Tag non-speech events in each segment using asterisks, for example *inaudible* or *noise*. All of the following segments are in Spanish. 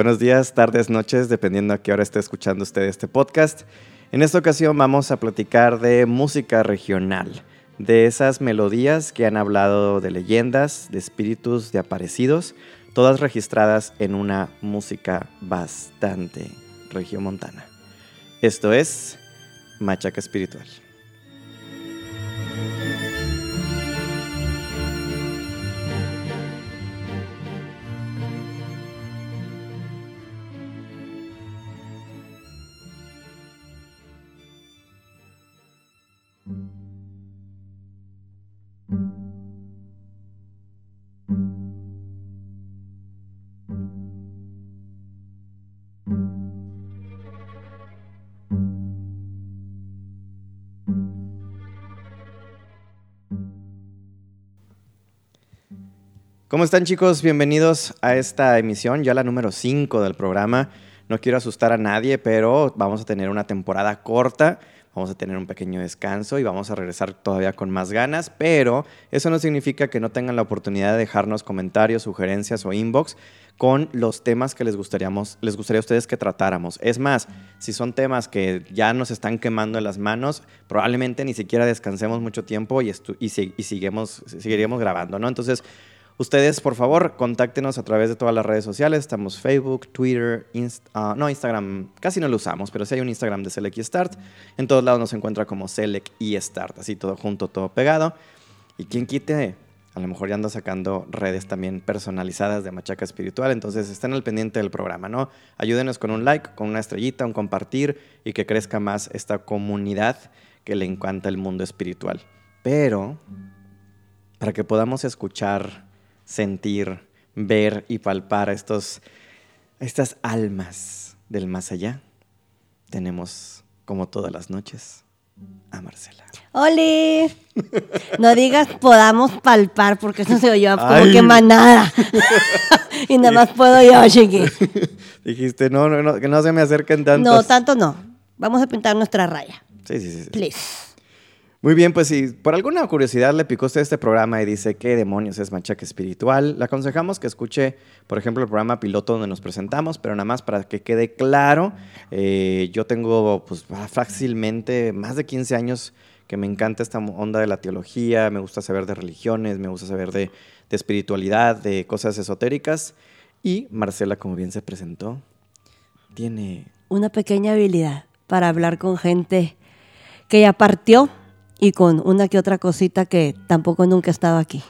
Buenos días, tardes, noches, dependiendo a qué hora esté escuchando usted este podcast. En esta ocasión vamos a platicar de música regional, de esas melodías que han hablado de leyendas, de espíritus, de aparecidos, todas registradas en una música bastante regiomontana. Esto es Machaca Espiritual. ¿Cómo están chicos? Bienvenidos a esta emisión, ya la número 5 del programa. No quiero asustar a nadie, pero vamos a tener una temporada corta, vamos a tener un pequeño descanso y vamos a regresar todavía con más ganas, pero eso no significa que no tengan la oportunidad de dejarnos comentarios, sugerencias o inbox con los temas que les, gustaríamos, les gustaría a ustedes que tratáramos. Es más, si son temas que ya nos están quemando en las manos, probablemente ni siquiera descansemos mucho tiempo y, y, seguiremos grabando, ¿no? Entonces, Ustedes, por favor, contáctenos a través de todas las redes sociales. Estamos Facebook, Twitter, ah, no, Instagram, casi no lo usamos, pero sí hay un Instagram de Select y Start. En todos lados nos encuentra como Select y Start, así todo junto, todo pegado. Y quien quite, a lo mejor ya ando sacando redes también personalizadas de Machaca Espiritual, entonces estén al pendiente del programa, ¿no? Ayúdenos con un like, con una estrellita, un compartir y que crezca más esta comunidad que le encanta el mundo espiritual. Pero, para que podamos escuchar sentir, ver y palpar a, estos, estas almas del más allá, tenemos, como todas las noches, a Marcela. ¡Oli! No digas podamos palpar porque eso se oyó como que manada. *laughs* y nada más puedo yo, chiqui. *laughs* Dijiste, no, no, no, que no se me acerquen tanto. No, tanto no. Vamos a pintar nuestra raya. Sí, sí, sí. Please. Muy bien, pues si por alguna curiosidad le picó usted este programa y dice qué demonios es machaca espiritual, le aconsejamos que escuche, por ejemplo, el programa piloto donde nos presentamos, pero nada más para que quede claro, eh, yo tengo pues fácilmente más de 15 años que me encanta esta onda de la teología, me gusta saber de religiones, me gusta saber de, de espiritualidad, de cosas esotéricas, y Marcela, como bien se presentó, tiene... Una pequeña habilidad para hablar con gente que ya partió y con una que otra cosita que tampoco nunca estaba aquí.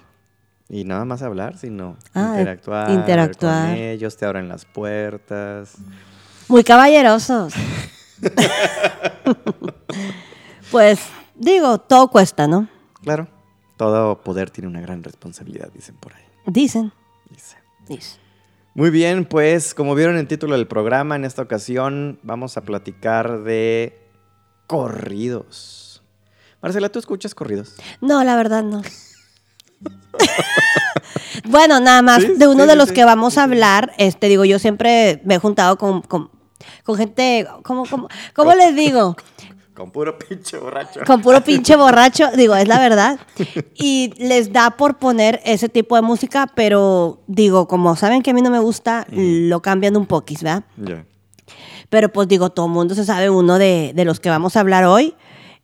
Y nada más hablar, sino Ah, interactuar, interactuar. con ellos, te abren las puertas. Muy caballerosos. *laughs* pues digo, todo cuesta, ¿no? Claro, todo poder tiene una gran responsabilidad, dicen por ahí. Dicen. Dice. Dicen. Muy bien, pues como vieron en el título del programa, en esta ocasión vamos a platicar de corridos. Marcela, ¿tú escuchas corridos? No, la verdad no. *laughs* bueno, nada más Sí, de uno sí, de los sí. que vamos a hablar, este digo, yo siempre me he juntado con, con, con gente, ¿cómo, cómo, cómo les digo? *laughs* Con puro pinche borracho. Con puro pinche *laughs* borracho, digo, es la verdad. Y les da por poner ese tipo de música, pero digo, como saben que a mí no me gusta, lo cambian un poquis, ¿verdad? Ya. Pero pues digo, todo el mundo se sabe uno de, de los que vamos a hablar hoy.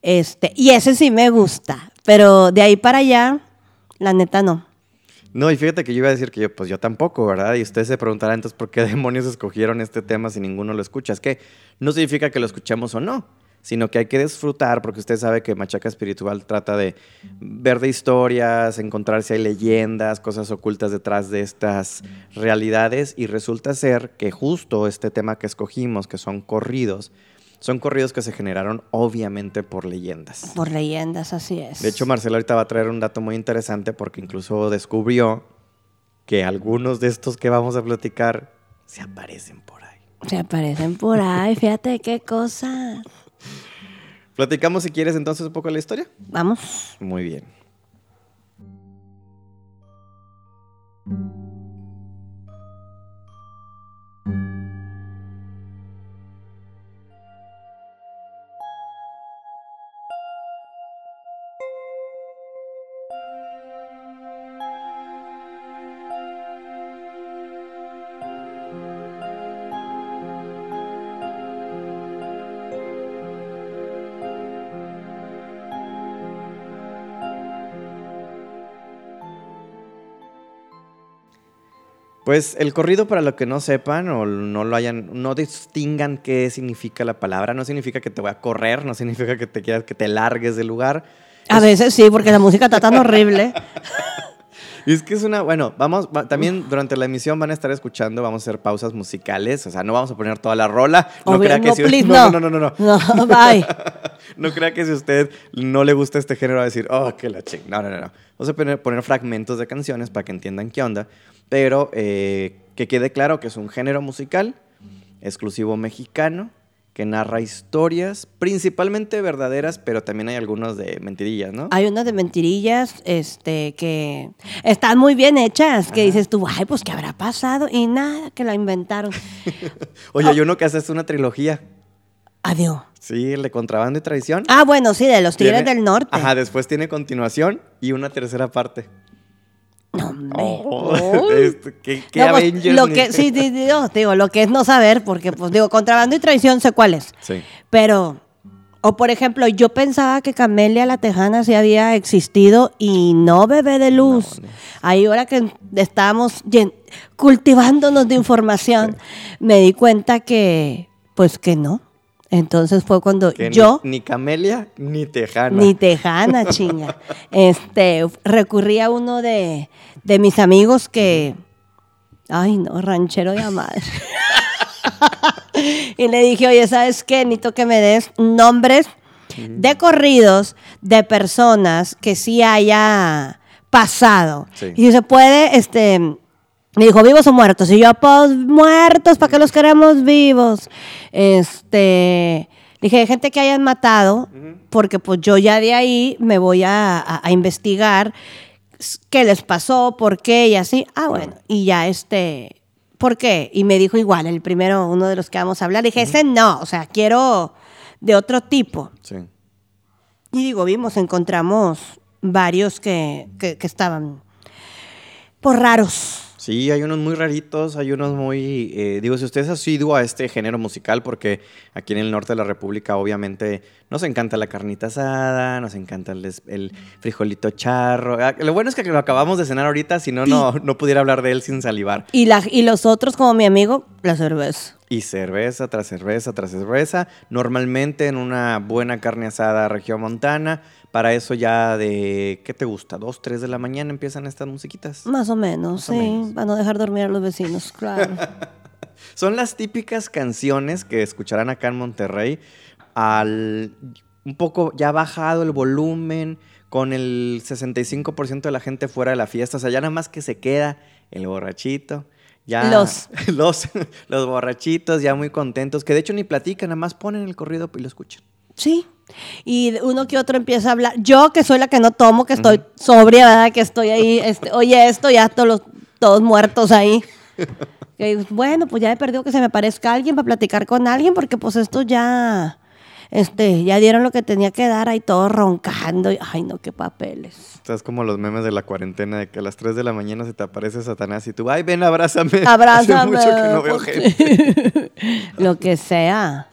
Este, y ese sí me gusta. Pero de ahí para allá, la neta no. No, y fíjate que yo iba a decir que yo, pues yo tampoco, ¿verdad? Y ustedes se preguntarán entonces por qué demonios escogieron este tema si ninguno lo escucha. Es que no significa que lo escuchemos o no, sino que hay que disfrutar porque usted sabe que Machaca Espiritual trata de ver de historias, encontrar si hay leyendas, cosas ocultas detrás de estas realidades y resulta ser que justo este tema que escogimos, que son corridos, son corridos que se generaron obviamente por leyendas. Por leyendas, así es. De hecho, Marcelo ahorita va a traer un dato muy interesante porque incluso descubrió que algunos de estos que vamos a platicar se aparecen por ahí. Se aparecen por ahí, fíjate qué cosa. Platicamos si quieres entonces un poco de la historia. Vamos. Muy bien. Pues el corrido, para los que no sepan o no lo hayan, no distingan qué significa la palabra, no significa que te voy a correr, no significa que te quieras que te largues del lugar. A veces sí, porque la música está tan horrible. *laughs* Y es que es una, bueno, vamos, va- también durante la emisión van a estar escuchando, vamos a hacer pausas musicales, o sea, no vamos a poner toda la rola. No Obvio, crea que no, si please, no, no. no, no, no, no. No, bye. *laughs* No crea que si a usted no le gusta este género va a decir, oh, que la ching. No, no, no, no. Vamos a poner, poner fragmentos de canciones para que entiendan qué onda. Pero eh, que quede claro que es un género musical exclusivo mexicano que narra historias principalmente verdaderas, pero también hay algunos de mentirillas, ¿no? Hay unas de mentirillas este, que están muy bien hechas, que dices tú, ay, pues, ¿qué habrá pasado? Y nada, que la inventaron. *laughs* Oye, hay uno que hace una trilogía. Adiós. Sí, el de contrabando y traición. Ah, bueno, sí, de los Tigres Tiene- del Norte. Ajá, después tiene continuación y una tercera parte. No, hombre. Oh, Uy. este, ¿Qué, qué No, pues, lo que, *laughs* sí, sí, sí, no, digo, lo que es no saber, porque, pues, digo, contrabando y traición sé cuál es. Sí. Pero, o por ejemplo, yo pensaba que Camelia la Tejana sí había existido y no bebé de luz. No, no. Ahí ahora que estábamos cultivándonos de información, me di cuenta que, pues que no. Entonces fue cuando Que yo, Ni, Camelia ni Tejana. ni Tejana, chinga, *laughs* este, recurrí a uno de, de mis amigos que, ay no, ranchero de madre. *laughs* y le dije, oye, ¿sabes qué? Necesito que me des nombres de corridos de personas que sí haya pasado. Sí. Y se puede, este, me dijo, ¿vivos o muertos? Y yo, pues, muertos, ¿para qué los queremos vivos? Este, dije, gente que hayan matado, porque pues yo ya de ahí me voy a, a- a investigar qué les pasó, por qué y así. Ah, bueno, y ya este, ¿por qué? Y me dijo igual, el primero, uno de los que vamos a hablar, dije, ese no, o sea, quiero de otro tipo. Sí. Y digo, vimos, encontramos varios que, que, que estaban por raros. Sí, hay unos muy raritos, hay unos muy... eh, digo, si usted es asiduo a este género musical, porque aquí en el norte de la República obviamente nos encanta la carnita asada, nos encanta el, el frijolito charro. Ah, Lo bueno es que lo acabamos de cenar ahorita, si no, no, no pudiera hablar de él sin salivar. Y, la, y los otros, como mi amigo, la cerveza. Y cerveza tras cerveza tras cerveza, normalmente en una buena carne asada región montana. Para eso ya de, ¿qué te gusta? ¿Dos, tres de la mañana empiezan estas musiquitas? Más o menos, Más o sí. menos. Para no dejar dormir a los vecinos, claro. *laughs* Son las típicas canciones que escucharán acá en Monterrey al un poco ya bajado el volumen, con el 65% de la gente fuera de la fiesta, o sea, ya nada más que se queda el borrachito. Ya Los. *laughs* los, los borrachitos ya muy contentos, que de hecho ni platican, nada más ponen el corrido y lo escuchan. Sí. Y uno que otro empieza a hablar. Yo, que soy la que no tomo, que estoy sobria, ¿verdad? Que estoy ahí, este, oye, esto, ya todos, los- todos muertos ahí. *laughs* Bueno, pues ya he perdido que se me parezca alguien para platicar con alguien, porque pues esto ya, este, ya dieron lo que tenía que dar ahí todos roncando. y- ay, no, qué papeles. Estás como los memes de la cuarentena, de que a las 3 de la mañana se te aparece Satanás y tú, ay, ven, abrázame. *laughs* Abrázame. Hace mucho que no veo gente. *laughs* lo que sea.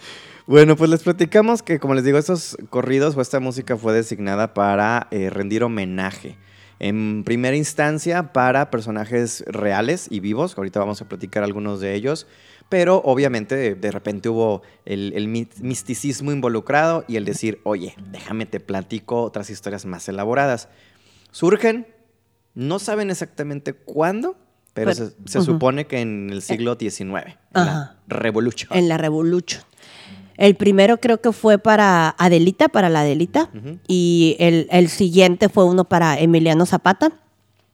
Bueno, pues les platicamos que, como les digo, estos corridos o esta música fue designada para eh, rendir homenaje. En primera instancia para personajes reales y vivos, ahorita vamos a platicar algunos de ellos, pero obviamente de, repente hubo el, el mi- misticismo involucrado y el decir, oye, déjame te platico otras historias más elaboradas. Surgen, no saben exactamente cuándo, pero, Pero- se, supone que en el siglo XIX, en Ajá. la Revolution. En la Revolution. El primero creo que fue para Adelita, para la Adelita. Y el, el siguiente fue uno para Emiliano Zapata.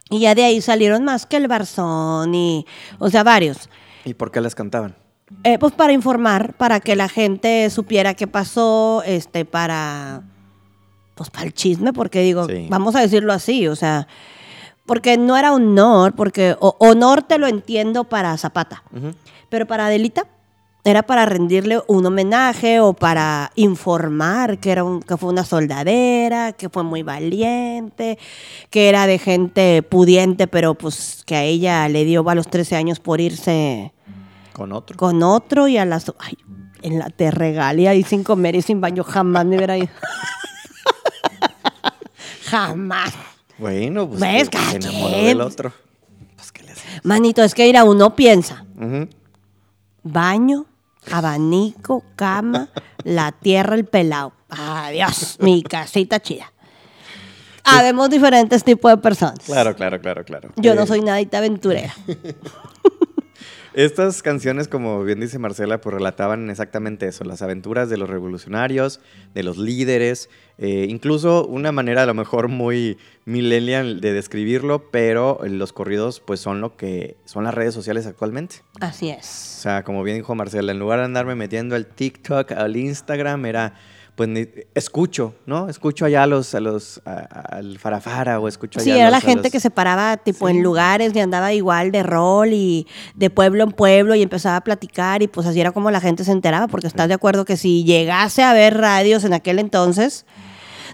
Y ya de ahí salieron más que el Barzón y, o sea, varios. ¿Y por qué las cantaban? Eh, pues para informar, para que la gente supiera qué pasó, este, para, pues para el chisme, porque digo, Sí. vamos a decirlo así, o sea, porque no era honor, porque o- honor te lo entiendo para Zapata, pero para Adelita era para rendirle un homenaje o para informar que, era un- que fue una soldadera, que fue muy valiente, que era de gente pudiente, pero pues que a ella le dio a los 13 años por irse Con otro. con otro y a las... Ay, en la te regalia y sin comer y sin baño jamás me hubiera ido. *laughs* jamás. Bueno, pues ¿Ves? que se enamoró del otro. Pues, ¿qué le? Manito, es que ir a uno piensa. Baño, abanico, cama, *laughs* la tierra, el pelado. Adiós, mi casita chida. Habemos diferentes tipos de personas. Claro, claro, claro, claro. Yo no Eh, soy nadita aventurera. *laughs* Estas canciones, como bien dice Marcela, pues relataban exactamente eso, las aventuras de los revolucionarios, de los líderes, eh, incluso una manera a lo mejor muy millennial de describirlo, pero los corridos pues son lo que son las redes sociales actualmente. Así O es. sea, como bien dijo Marcela, en lugar de andarme metiendo al TikTok, al Instagram, era, pues, escucho, ¿no? Escucho allá a los, a los, a- al farafara o escucho allá Sí, a era los- la a gente los- que se paraba tipo Sí. en lugares y andaba igual de rol y de pueblo en pueblo y empezaba a platicar y pues así era como la gente se enteraba, porque estás de acuerdo que si llegase a ver radios en aquel entonces,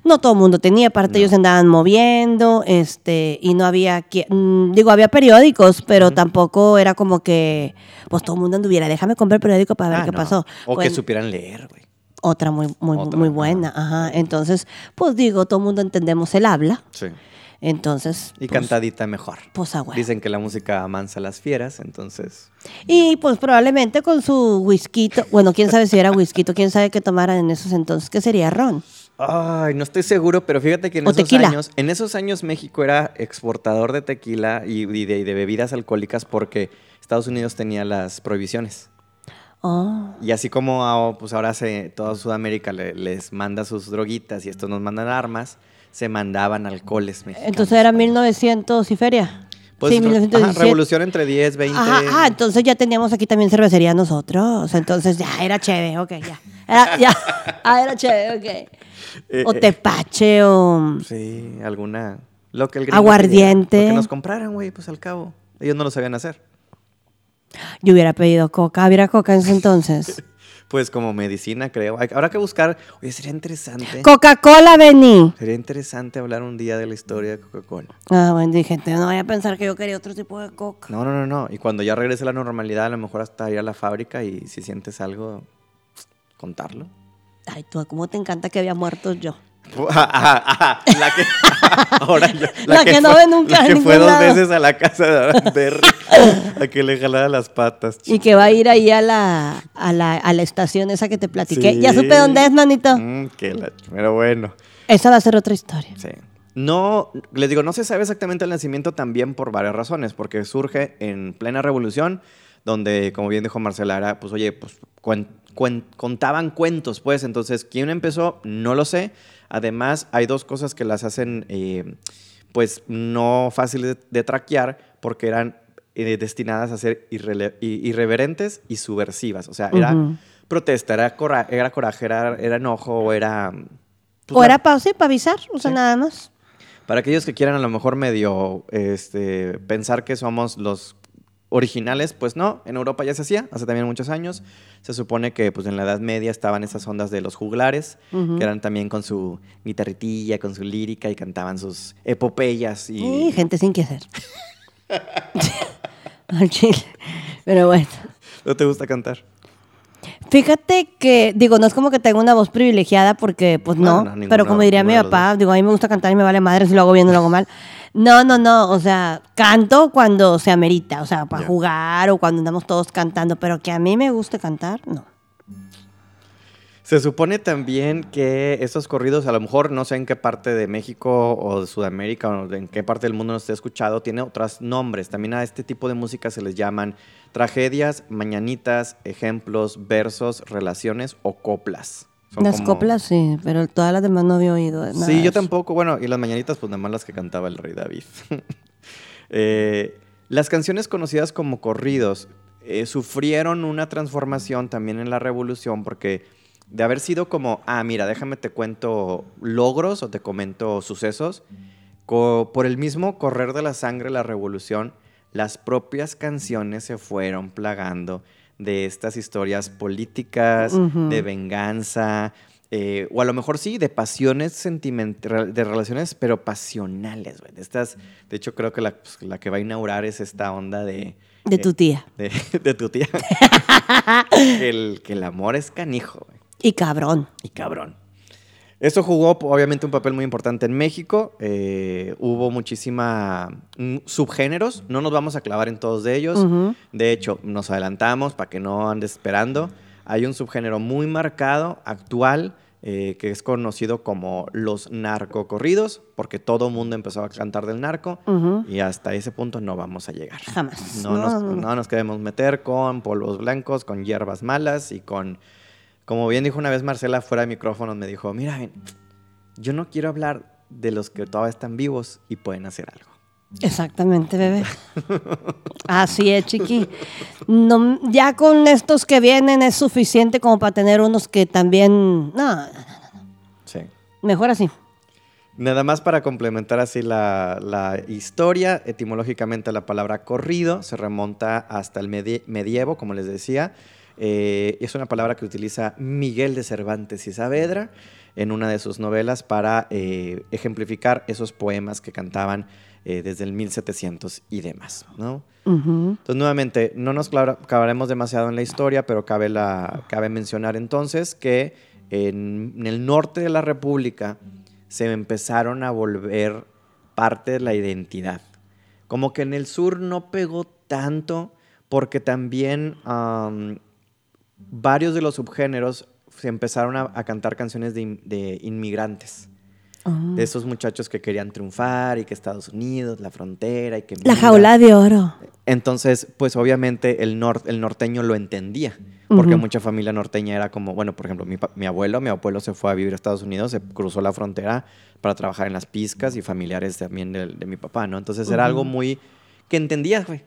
no todo el mundo tenía, aparte ellos se andaban moviendo, este, y no había, qui- mm, digo, había periódicos, pero tampoco era como que, pues todo el mundo anduviera, déjame comprar el periódico para ver Ah, qué no. pasó. O Pues, que supieran leer, güey. Otra muy, muy, Otra, muy ajá. buena, ajá. Entonces, pues digo, todo el mundo entendemos el habla, Sí. entonces... Y pues, cantadita mejor. pues, ah, bueno. Dicen que la música amansa a las fieras, entonces. Y pues probablemente con su whisky, bueno, quién sabe si era whisky, quién sabe qué tomaran en esos entonces, ¿qué sería ron? Ay, no estoy seguro, pero fíjate que en O esos tequila. años, en esos años México era exportador de tequila y, y de, y de bebidas alcohólicas porque Estados Unidos tenía las prohibiciones. Oh, Y así como ah, pues ahora se, toda Sudamérica le- les manda sus droguitas y estos nos mandan armas, se mandaban alcoholes mexicanos. entonces era 1900 y feria. Pues, sí, ajá, 1917. revolución entre 10, 20. Ajá, ah, entonces ya teníamos aquí también cervecería nosotros. Entonces ya era chévere, ok, ya. Era, ya, *laughs* ah, era chévere, ok. Eh, O eh, tepache o... Sí, alguna. Lo que el Aguardiente. lo que nos compraran, güey, pues al cabo. Ellos no lo sabían hacer. Yo hubiera pedido coca, hubiera coca en ese entonces. *laughs* Pues como medicina, creo. Habrá que buscar. Oye, sería interesante. Coca-Cola, Benny. Sería interesante hablar un día de la historia de Coca-Cola. Ah, bueno, dije, no vaya a pensar que yo quería otro tipo de coca. No, no, no, no. Y cuando ya regrese la normalidad, a lo mejor hasta ir a la fábrica y si sientes algo, contarlo. Ay, tú, ¿cómo te encanta que había muerto yo? *laughs* Ajá, ajá, ajá. La que. *laughs* Ahora yo- La que no ve nunca La que fue dos lado. veces a la casa de Berry. a que le jalara las patas. Y que va a ir ahí a la, a la, a la estación esa que te platiqué. Sí. Ya supe dónde es, manito. Mm, que la- Pero bueno. Esa va a ser otra historia. Sí. No, les digo, no se sabe exactamente el nacimiento también por varias razones, porque surge en plena revolución, donde, como bien dijo Marcela, era, pues, oye, pues, cuen- cuen- contaban cuentos, pues, entonces, ¿quién empezó? No lo sé. Además, hay dos cosas que las hacen, eh, pues, no fáciles de, de traquear, porque eran eh, destinadas a ser irreverentes y subversivas. O sea, era protesta, era, cora- era coraje, era, era enojo, o era... pues, o era para sí, para avisar, o sea, Sí. nada más. para aquellos que quieran a lo mejor medio este, pensar que somos los originales, pues no, en Europa ya se hacía, hace también muchos años. Se supone que pues en la Edad Media estaban esas ondas de los juglares, que eran también con su guitarritilla, con su lírica y cantaban sus epopeyas. Y, Y gente sin que hacer. *laughs* *laughs* Al chile. Pero bueno. ¿No te gusta cantar? Fíjate que, digo, no es como que tenga una voz privilegiada porque, pues No, no, no, ninguno- pero como diría mi papá, digo, a mí me gusta cantar y me vale madre si lo hago bien o lo hago mal. No, no, no, o sea, canto cuando se amerita, o sea, para jugar o cuando andamos todos cantando, pero que a mí me guste cantar, no. Se supone también que estos corridos, a lo mejor no sé en qué parte de México o de Sudamérica o en qué parte del mundo no esté escuchado, tiene otros nombres. También a este tipo de música se les llaman tragedias, mañanitas, ejemplos, versos, relaciones o coplas. Son las como- coplas sí, pero todas las demás no había oído. nada Sí, yo tampoco. Bueno, y las mañanitas, pues nada más las que cantaba el rey David. *laughs* Eh, las canciones conocidas como corridos eh, sufrieron una transformación también en la revolución porque de haber sido como, ah, mira, déjame te cuento logros o te comento sucesos, co- por el mismo correr de la sangre la revolución, las propias canciones se fueron plagando de estas historias políticas, de venganza, eh, o a lo mejor sí, de pasiones sentimentales, de relaciones, pero pasionales, güey. De estas, de hecho, creo que la, pues, la que va a inaugurar es esta onda de... De eh, tu tía. de, *laughs* de tu tía. *laughs* que, el, que el amor es canijo, güey. Y cabrón. Y cabrón. Esto jugó obviamente un papel muy importante en México. Eh, hubo muchísima mm, subgéneros. No nos vamos a clavar en todos de ellos. De hecho, nos adelantamos para que no andes esperando. Hay un subgénero muy marcado, actual, eh, que es conocido como los narcocorridos, porque todo el mundo empezó a cantar del narco y hasta ese punto no vamos a llegar. Jamás. No, nos, no nos queremos meter con polvos blancos, con hierbas malas y con como bien dijo una vez Marcela fuera de micrófono, me dijo, mira, yo no quiero hablar de los que todavía están vivos y pueden hacer algo. Exactamente, bebé. Así es, chiqui. No, ya con estos que vienen es suficiente como para tener unos que también... No, no, no, no. Sí. Mejor así. Nada más para complementar así la, la, historia, etimológicamente la palabra corrido se remonta hasta el medievo, como les decía, eh, es una palabra que utiliza Miguel de Cervantes y Saavedra en una de sus novelas para eh, ejemplificar esos poemas que cantaban eh, desde el 1700 y demás. ¿no? Entonces, nuevamente, no nos clavaremos demasiado en la historia, pero cabe, la, cabe mencionar entonces que en, en el norte de la República se empezaron a volver parte de la identidad. Como que en el sur no pegó tanto porque también varios de los subgéneros se empezaron a, cantar canciones de, inmigrantes. De esos muchachos que querían triunfar y que Estados Unidos, la frontera y que... La jaula de oro. Entonces, pues obviamente el, el norteño lo entendía, porque mucha familia norteña era como, bueno, por ejemplo, mi, abuelo, mi abuelo se fue a vivir a Estados Unidos, se cruzó la frontera para trabajar en las piscas y familiares también de, mi papá, ¿no? Entonces era algo muy que entendía, güey,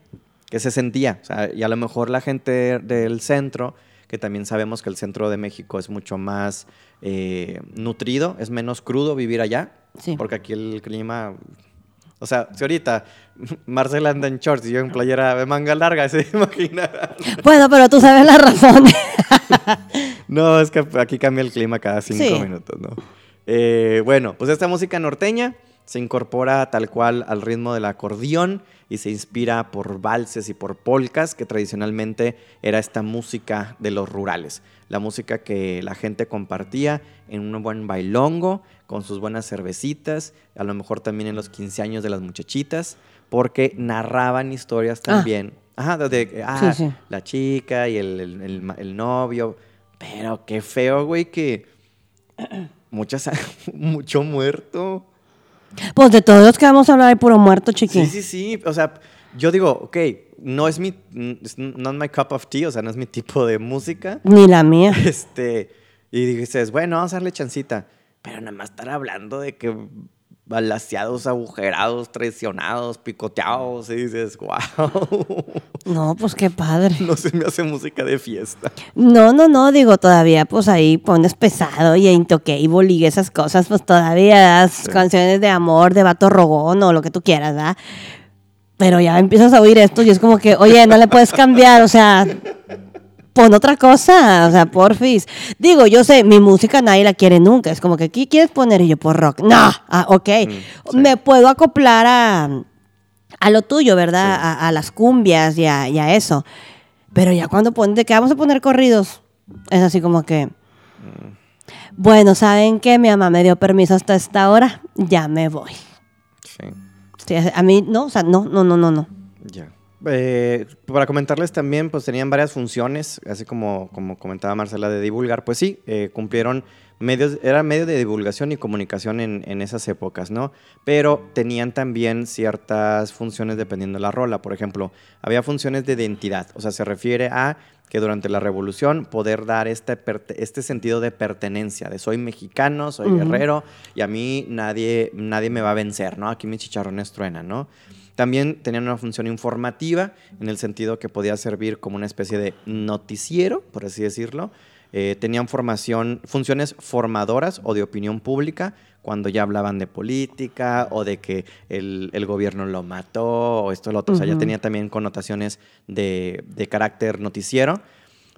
que se sentía. O sea, y a lo mejor la gente del centro que también sabemos que el centro de México es mucho más eh, nutrido, es menos crudo vivir allá, porque aquí el clima... O sea, si ahorita *laughs* Marcela anda en shorts y yo en playera de manga larga, *laughs* se imagina. Bueno, pero tú sabes la razón. *laughs* no, es que aquí cambia el clima cada cinco minutos, ¿no? Eh, bueno, pues esta música norteña se incorpora tal cual al ritmo del acordeón y se inspira por valses y por polcas, que tradicionalmente era esta música de los rurales. La música que la gente compartía en un buen bailongo, con sus buenas cervecitas, a lo mejor también en los 15 años de las muchachitas, porque narraban historias ah. también. Ajá, de ah, la chica y el, novio. Pero qué feo, güey, que *clears throat* muchas, *laughs* mucho muerto. Pues de todos los que vamos a hablar hay puro muerto, chiqui. Sí, sí, sí. O sea, yo digo, ok, no es mi, not my cup of tea, o sea, no es mi tipo de música. Ni la mía. Este, y dices, bueno, vamos a darle chancita. Pero nada más estar hablando de que balaseados, agujerados, traicionados, picoteados, y dices, wow. *laughs* No, pues qué padre. No se me hace música de fiesta. No, no, no, digo, todavía pues ahí pones pesado y Intocable y esas cosas, pues todavía das canciones de amor, de vato rogón o lo que tú quieras, ¿verdad? Pero ya empiezas a oír esto y es como que, oye, no le puedes cambiar, o sea, pon otra cosa, o sea, porfis. Digo, yo sé, mi música nadie la quiere nunca. Es como que, ¿qué quieres poner? Y yo, por rock. No, ah, ok. Mm, Me puedo acoplar a, a lo tuyo, ¿verdad? A, las cumbias y a, eso. Pero ya cuando ponen, ¿de qué vamos a poner corridos? Es así como que... Mm. Bueno, ¿saben qué? Mi mamá me dio permiso hasta esta hora, ya me voy. Sí. a mí, no, o sea, no, no, no, no, no. Ya. Eh, para comentarles también, pues tenían varias funciones, así como, como comentaba Marcela, de divulgar. Pues sí, eh, cumplieron medios, era medio de divulgación y comunicación en, en, esas épocas, ¿no? Pero tenían también ciertas funciones dependiendo de la rola. Por ejemplo, había funciones de identidad, o sea, se refiere a que durante la revolución poder dar este, este sentido de pertenencia, de soy mexicano, soy guerrero y a mí nadie, nadie me va a vencer, ¿no? Aquí mis chicharrones truenan, ¿no? También tenían una función informativa, en el sentido que podía servir como una especie de noticiero, por así decirlo. Eh, tenían formación, funciones formadoras o de opinión pública, cuando ya hablaban de política o de que el, gobierno lo mató o esto o lo otro. O sea, ya tenía también connotaciones de, carácter noticiero.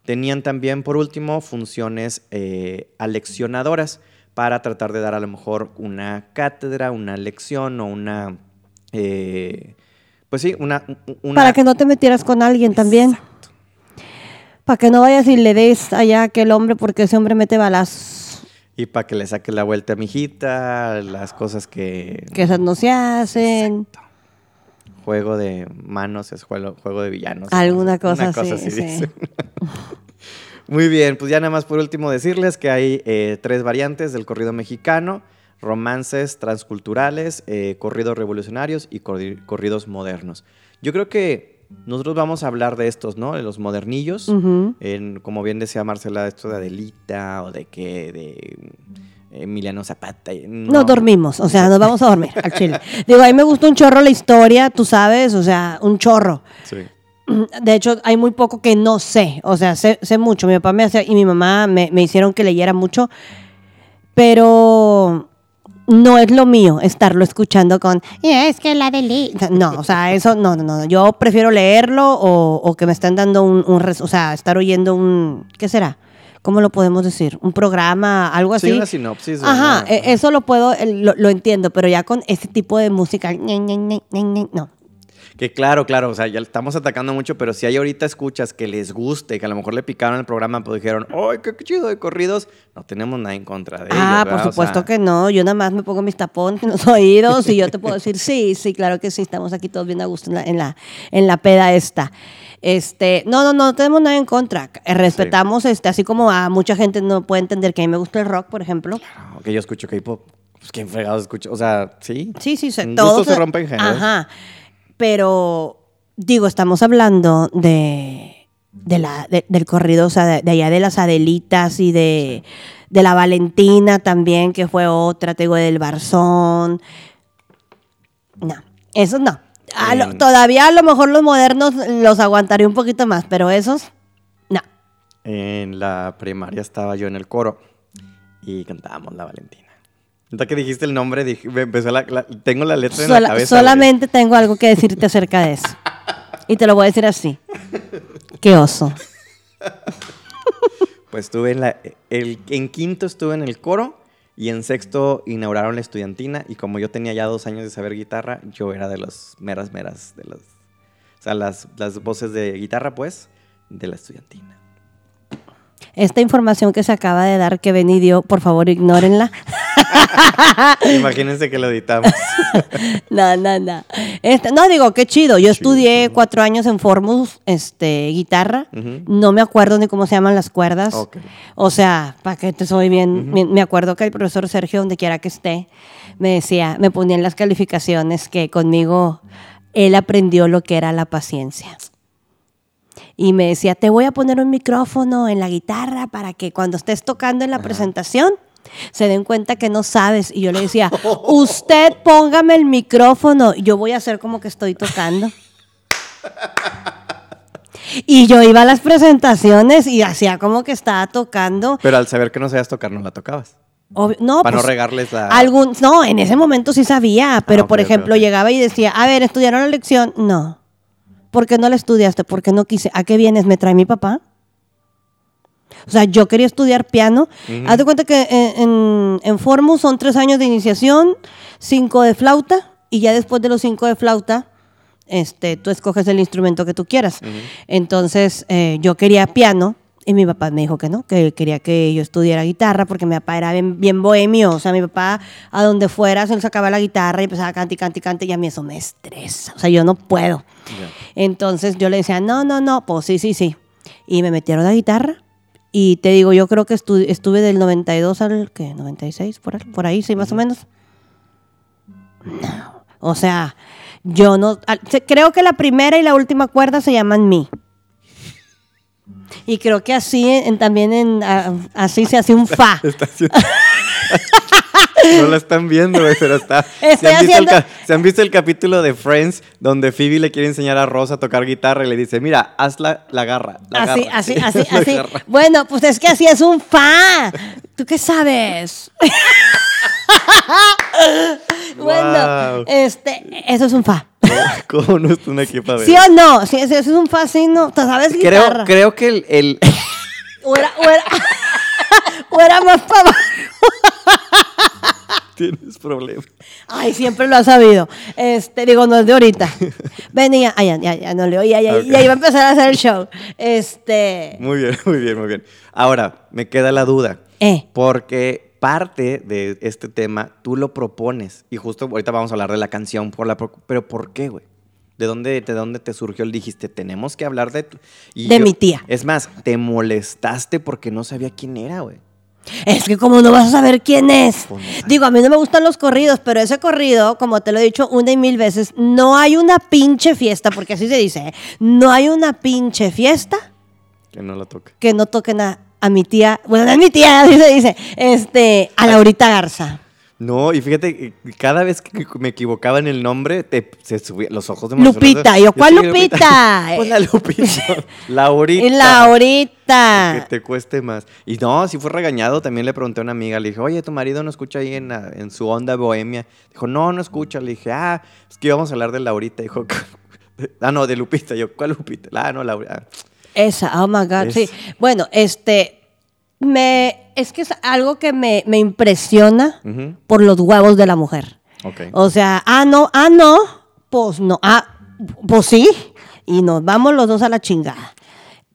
Tenían también, por último, funciones eh, aleccionadoras para tratar de dar a lo mejor una cátedra, una lección o una eh, pues sí, una, Para que no te metieras con alguien también. Para que no vayas y le des allá a aquel hombre porque ese hombre mete balas. Y para que le saques la vuelta a mi hijita, las cosas que... Que esas no se hacen. Juego de manos es juego, juego de villanos. Alguna cosa Una cosa así, así sí. dicen. *laughs* Muy bien, pues ya nada más por último decirles que hay eh, tres variantes del corrido mexicano, romances transculturales, eh, corridos revolucionarios y corri- corridos modernos. Yo creo que nosotros vamos a hablar de estos, ¿no? De los modernillos, Ujú. en, como bien decía Marcela, esto de Adelita o de que de eh, Emiliano Zapata. y- No dormimos, o sea, nos vamos a dormir al chile. Digo, a mí me gusta un chorro la historia, tú sabes, o sea, un chorro. Sí. De hecho, hay muy poco que no sé, o sea, sé, sé mucho. Mi papá me hacía y mi mamá me, me hicieron que leyera mucho, pero no es lo mío estarlo escuchando con, "Y es que la de Lee". No, o sea, eso no, no, no. Yo prefiero leerlo o, o que me estén dando un, un res- o sea, estar oyendo un, ¿qué será? ¿Cómo lo podemos decir? Un programa, algo así. Sí, una sinopsis. Ajá, una- e- eso lo puedo, lo, lo entiendo, pero ya con este tipo de música, no. Que claro, claro, o sea, ya estamos atacando mucho, pero si hay ahorita escuchas que les guste, que a lo mejor le picaron el programa, pues dijeron, ¡ay, qué chido de corridos! No tenemos nada en contra de ellos. Ah, por supuesto sea, que no. Yo nada más me pongo mis tapones en los *laughs* oídos y yo te puedo decir, sí, sí, claro que sí, estamos aquí todos bien a gusto en la, en la, en la peda esta. Este, no, no, no, no tenemos nada en contra. Eh, Respetamos, este, así como a mucha gente no puede entender que a mí me gusta el rock, por ejemplo. no, que yo escucho K-pop. Pues quién fregados escucho. O sea, sí. Sí, sí, se, todos se rompen géneros. Ajá. Pero, digo, estamos hablando de, de la, de- del corrido, o sea, de, de allá de las Adelitas y de, de la Valentina también, que fue otra, te digo, del Barzón. No, esos no. A lo- Bien. todavía a lo mejor los modernos los aguantaré un poquito más, pero esos, no. En la primaria estaba yo en el coro y cantábamos La Valentina. Ahorita que dijiste el nombre, dije, empezó la, la- tengo la letra en la cabeza. güey. solamente tengo algo que decirte acerca de eso. Y te lo voy a decir así. Qué oso. Pues estuve en la. El, en quinto estuve en el coro y en sexto inauguraron la estudiantina. Y como yo tenía ya dos años de saber guitarra, yo era de los meras, meras, de los. O sea, las, las voces de guitarra, pues, de la estudiantina. Esta información que se acaba de dar que Benny dio, por favor, ignórenla. *laughs* Imagínense que lo editamos. *laughs* no, no, no. Este, no, digo, qué chido. Yo estudié cuatro años en Formus, este, guitarra. No me acuerdo ni cómo se llaman las cuerdas. O sea, para que te soy bien, me, me acuerdo que el profesor Sergio, donde quiera que esté, me decía, me ponía en las calificaciones que conmigo él aprendió lo que era la paciencia. Y me decía, te voy a poner un micrófono en la guitarra para que cuando estés tocando en la presentación se den cuenta que no sabes. Y yo le decía, *laughs* usted póngame el micrófono, yo voy a hacer como que estoy tocando. Y yo iba a las presentaciones y hacía como que estaba tocando. Pero al saber que no sabías tocar, no la tocabas. Obvio- no, Para no pues, regarles la. algún, no, en ese momento sí sabía, pero ok, por ejemplo llegaba y decía, a ver, ¿estudiaron la lección? No. ¿Por qué no la estudiaste? Porque no quise. ¿A qué vienes? ¿Me trae mi papá? O sea, yo quería estudiar piano. Haz de cuenta que en, en, en Formus son tres años de iniciación, cinco de flauta, y ya después de los cinco de flauta, este, tú escoges el instrumento que tú quieras. Entonces, eh, yo quería piano, y mi papá me dijo que no, que quería que yo estudiara guitarra, porque mi papá era bien, bien bohemio. O sea, mi papá, a donde fuera, se sacaba la guitarra y empezaba a cantar y cantar y cantar, y a mí eso me estresa. O sea, yo no puedo. Ya. Entonces yo le decía, no, no, no, pues sí, sí, sí. Y me metieron a guitarra. Y te digo, yo creo que estu- estuve del 92 al, ¿qué? 96, por ahí, por ahí sí, más o menos. No. O sea, yo no... Creo que la primera y la última cuerda se llaman mi. Y creo que así en- también en, así se hace un *laughs* fa. Está haciendo- *laughs* no la están viendo, güey, pero está. *laughs* ¿Se han, visto el haciendo- ca- se han visto el capítulo de Friends donde Phoebe le quiere enseñar a Rosa a tocar guitarra y le dice, mira, haz la, la garra. la Así, garra". así, Sí, *laughs* así, la así. garra. Bueno, pues es que así es un fa. ¿Tú qué sabes? bueno, este, eso es un fa. ¿Cómo no es una equipa de ¿Sí o no? Sí, eso es un fa, sí, no. ¿Tú sabes Creo, guitarra? creo que el, el- O era, o era, o era más para abajo. *laughs* tienes problemas. Ay, siempre lo has sabido. Este, digo, no es de ahorita. *laughs* Venía, ay, ya, ya, ya no le oía, ya, Ok. ya iba a empezar a hacer el show. Este, Muy bien, muy bien, muy bien. Ahora, me queda la duda. eh, Porque parte de este tema tú lo propones. Y justo ahorita vamos a hablar de la canción, por la, pero ¿por qué, güey? ¿De dónde, ¿De dónde te surgió el dijiste, tenemos que hablar de... tu-" Y De mi tía. Es más, te molestaste porque no sabía quién era, güey. Es que como no vas a saber quién es. Pues. Digo, a mí no me gustan los corridos, pero ese corrido, como te lo he dicho una y mil veces, no hay una pinche fiesta, porque así se dice, ¿eh? no hay una pinche fiesta Que no la toca. que no toquen a, a mi tía, bueno, no es mi tía, así se dice, este, a Laurita Garza. No, y fíjate, que cada vez que me equivocaba en el nombre, te, se subía los ojos de Lupita, yo, ¿cuál sí, Lupita? Pues la Lupita. *laughs* *laughs* Laurita. Y Laurita. Que te cueste más. Y no, si fue regañado, también le pregunté a una amiga, le dije, oye, tu marido no escucha ahí en, en su onda bohemia. Dijo, no, no escucha. Le dije, ah, es que íbamos a hablar de Laurita. Dijo, *laughs* ah, no, de Lupita. Yo, ¿cuál Lupita? Ah, no, Laurita. Esa, oh my God, Es- sí. Bueno, este, me, es que es algo que me, me impresiona por los huevos de la mujer. O sea, ah, no, ah, no, pues no, ah, pues sí, y nos vamos los dos a la chingada.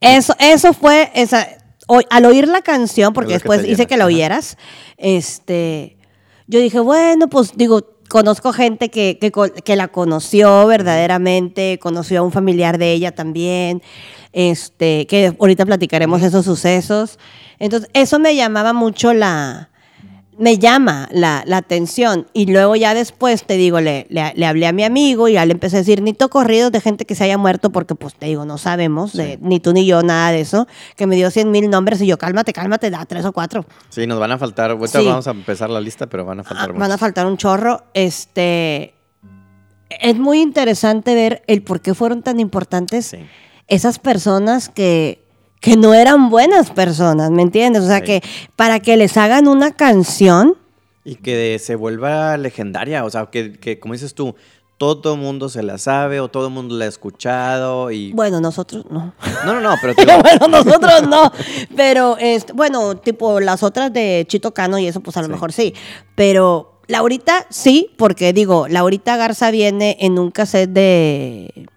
Eso, eso fue, esa, o- al oír la canción, porque que después hice llena, que la ajá. oyeras, este, yo dije, bueno, pues digo, conozco gente que, que, que la conoció verdaderamente, conoció a un familiar de ella también, este, que ahorita platicaremos esos sucesos. Entonces, eso me llamaba mucho la, me llama la, la atención. Y luego ya después, te digo, le, le, le hablé a mi amigo y ya le empecé a decir, ni to corridos de gente que se haya muerto, porque pues te digo, no sabemos, de, ni tú ni yo, nada de eso, que me dio cien mil nombres y yo, cálmate, cálmate, da tres o cuatro. Sí, nos van a faltar. Ahorita Sí. vamos a empezar la lista, pero van a Ah, faltar van a faltar un chorro. Este, es muy interesante ver el por qué fueron tan importantes Sí. esas personas que, que no eran buenas personas, ¿me entiendes? O sea, que para que les hagan una canción, Y que se vuelva legendaria, o sea, que, que como dices tú, todo el mundo se la sabe o todo el mundo la ha escuchado y... bueno, nosotros no. No, no, no, pero *laughs* digo, bueno, nosotros no. *laughs* Pero, este, bueno, tipo las otras de Chito Cano y eso, pues a lo Sí. mejor sí. Pero Laurita sí, porque digo, Laurita Garza viene en un cassette de,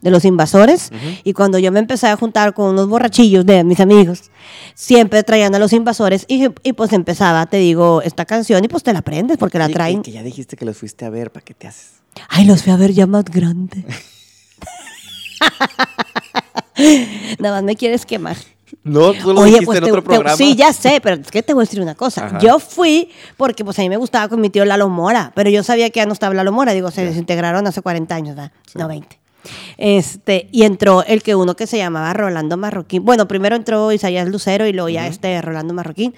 de los invasores. Y cuando yo me empecé a juntar con unos borrachillos de mis amigos, siempre traían a los invasores y, y pues empezaba, te digo, esta canción y pues te la aprendes porque la traen. Que, ya dijiste que los fuiste a ver, ¿para qué te haces? Ay, los fui a ver ya más grande. *laughs* Nada más me quieres quemar. No, tú lo Oye, pues en te- otro te- programa. sí, ya sé, pero es que te voy a decir una cosa. Ajá. Yo fui porque pues a mí me gustaba con mi tío Lalo Mora, pero yo sabía que ya no estaba Lalo Mora, digo, se desintegraron hace 40 años, ¿verdad? No, 20. Este, y entró el que uno que se llamaba Rolando Marroquín. Bueno, primero entró Isaías Lucero y luego ya este Rolando Marroquín.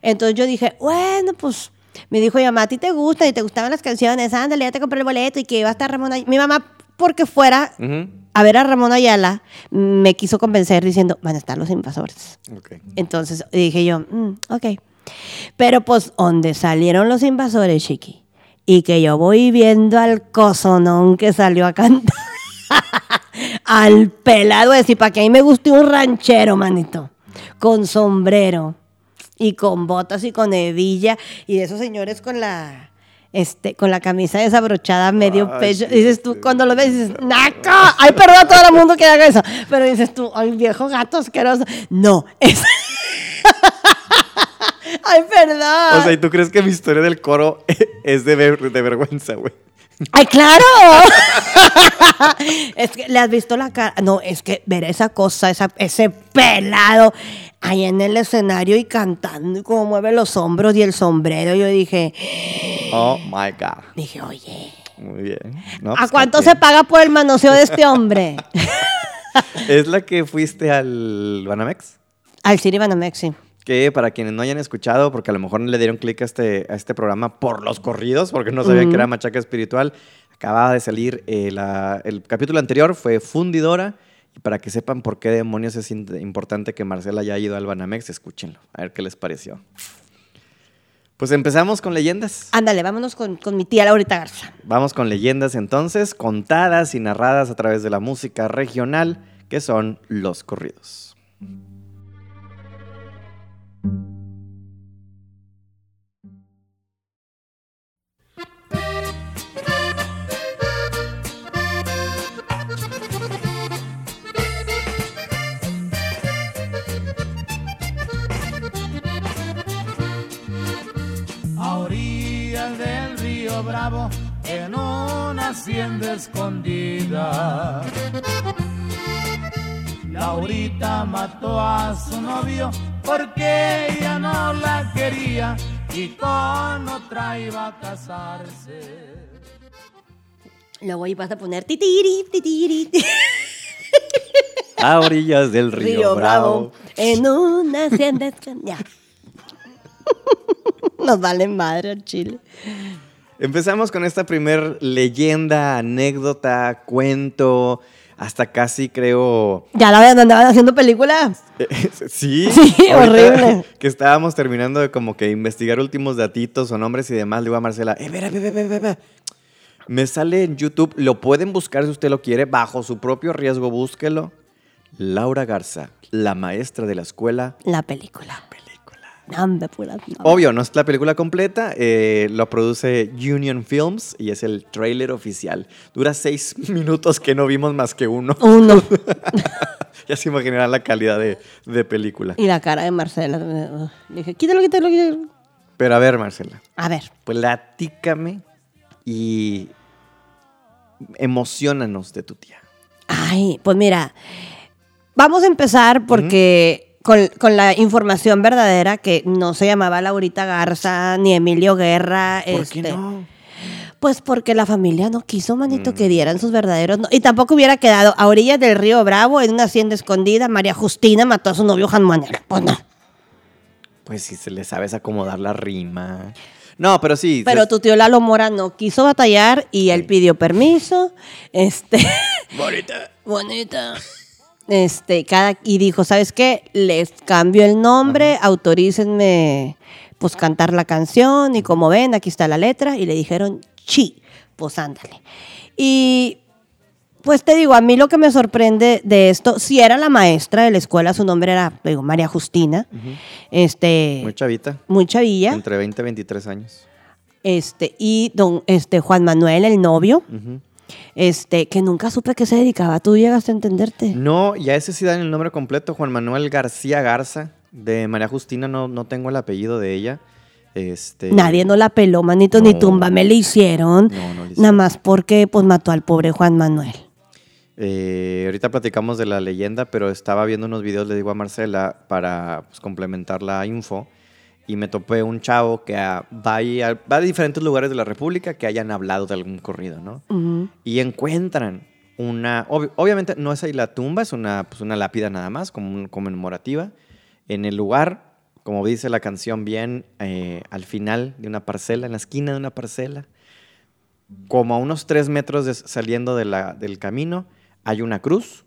Entonces yo dije, bueno, pues me dijo mi mamá, a ti te gusta y te gustaban las canciones, ándale, ya te compré el boleto y que iba a estar Ramón Ay-". Mi mamá, porque fuera a ver a Ramón Ayala, me quiso convencer diciendo, van a estar los invasores. Entonces dije yo, "Mm, ok. Pero pues, donde salieron los invasores, Chiqui, y que yo voy viendo al cosonón que salió a cantar, *laughs* al pelado ese, para que a mí me guste un ranchero, manito, con sombrero y con botas y con hebilla, y de esos señores con la... Este, con la camisa desabrochada medio Ay, pecho, dices tú, cuando lo ves, dices, ¡naco! Ay, perdón a todo el mundo que haga eso. Pero dices tú, ¡ay, viejo gato asqueroso! No, es. *laughs* ¡Ay, perdón! O sea, ¿y tú crees que mi historia del coro *laughs* es de, ver- de vergüenza, güey? ¡Ay, claro! *laughs* es que le has visto la cara. No, es que ver esa cosa, esa, ese pelado ahí en el escenario y cantando y cómo mueve los hombros y el sombrero. Yo dije, Oh my God. dije, oye, Muy bien. No, ¿a pues, cuánto se paga por el manoseo de este hombre? *laughs* ¿Es la que fuiste al Banamex? Al Siri Banamex, sí. Que para quienes no hayan escuchado, porque a lo mejor no le dieron clic a este, a este programa por los corridos, porque no sabían que era Machaca Espiritual, acababa de salir eh, la- el capítulo anterior, fue Fundidora. Y para que sepan por qué demonios es importante que Marcela haya ido al Banamex, escúchenlo, a ver qué les pareció. Pues empezamos con leyendas. Ándale, vámonos con, con mi tía Laurita Garza. Vamos con leyendas entonces, contadas y narradas a través de la música regional, que son los corridos. Una hacienda escondida. Laurita mató a su novio porque ella no la quería y con otra iba a casarse. Luego ahí vas a poner titiri, titiri, A orillas del río, Bravo. En una hacienda escondida. *laughs* Nos vale madre el chile. Empezamos con esta primer leyenda, anécdota, cuento, hasta casi creo... Ya la andaban haciendo películas. *laughs* sí, *laughs* Sí, horrible. *laughs* Que estábamos terminando de como que investigar últimos datitos o nombres y demás. Le digo a Marcela, eh, vera, vera. Me sale en YouTube, lo pueden buscar si usted lo quiere, bajo su propio riesgo, búsquelo. Laura Garza, la maestra de la escuela. La película. Hombre, pura- no. Obvio, no es la película completa, eh, lo produce Union Films y es el tráiler oficial. Dura seis *laughs* minutos que no vimos más que uno. Uno. *laughs* ya se imaginarán la calidad de, de película. Y la cara de Marcela. Le dije, quítalo, quítalo, quítalo. Pero a ver, Marcela, A ver. platícame y emocionanos de tu tía. Ay, pues mira, vamos a empezar porque con, con la información verdadera que no se llamaba Laurita Garza ni Emilio Guerra. ¿Por este, qué no? Pues porque la familia no quiso, manito, Mm. que dieran sus verdaderos. no- y tampoco hubiera quedado a orillas del río Bravo, en una hacienda escondida. María Justina mató a su novio Juan Manuel. Pues no. Pues si se le sabes acomodar la rima. No, pero sí. Pero tu tío Lalo Mora no quiso batallar y él pidió permiso. Este. Bonita. Bonita. Este, cada, y dijo, ¿sabes qué? Les cambio el nombre, autorícenme pues cantar la canción y como ven, aquí está la letra y le dijeron, chi, pues ándale. Y pues te digo, a mí lo que me sorprende de esto, si era la maestra de la escuela, su nombre era, digo, María Justina, este, Muy chavita. muy chavilla, Entre 20 y 23 años. este, y don, este, Juan Manuel, el novio. Este, que nunca supe a qué se dedicaba, tú llegaste a entenderte. No, y a ese sí dan el nombre completo, Juan Manuel García Garza. De María Justina no, no tengo el apellido de ella. Este, Nadie no la peló, manito, ni tumba me le hicieron. No, no le hicieron. Nada más porque pues mató al pobre Juan Manuel. Eh, ahorita platicamos de la leyenda, pero estaba viendo unos videos, le digo a Marcela, para pues, complementar la info. Y me topé un chavo que ah, va, a, va a diferentes lugares de la República que hayan hablado de algún corrido, ¿no? Ujú. Y encuentran una. obvi- obviamente no es ahí la tumba, es una, pues, una lápida nada más, como un- conmemorativa. En el lugar, como dice la canción bien, eh, al final de una parcela, en la esquina de una parcela, como a unos tres metros de- saliendo de la- del camino, hay una cruz.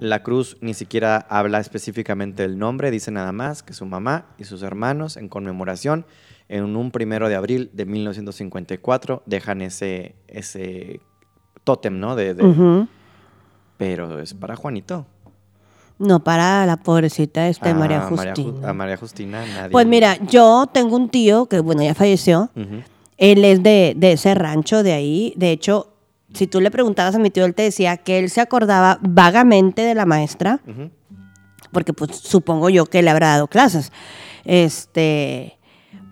La cruz ni siquiera habla específicamente del nombre, dice nada más que su mamá y sus hermanos, en conmemoración, en un primero de abril de 1954, dejan ese, ese tótem, ¿no? De. Pero es para Juanito. No para la pobrecita este A María Ju- Justina. a María Justina nadie. pues mira, yo tengo un tío que, bueno, ya falleció. Él es de, de ese rancho de ahí. De hecho, si tú le preguntabas a mi tío, él te decía que él se acordaba vagamente de la maestra, porque pues supongo yo que le habrá dado clases. Este,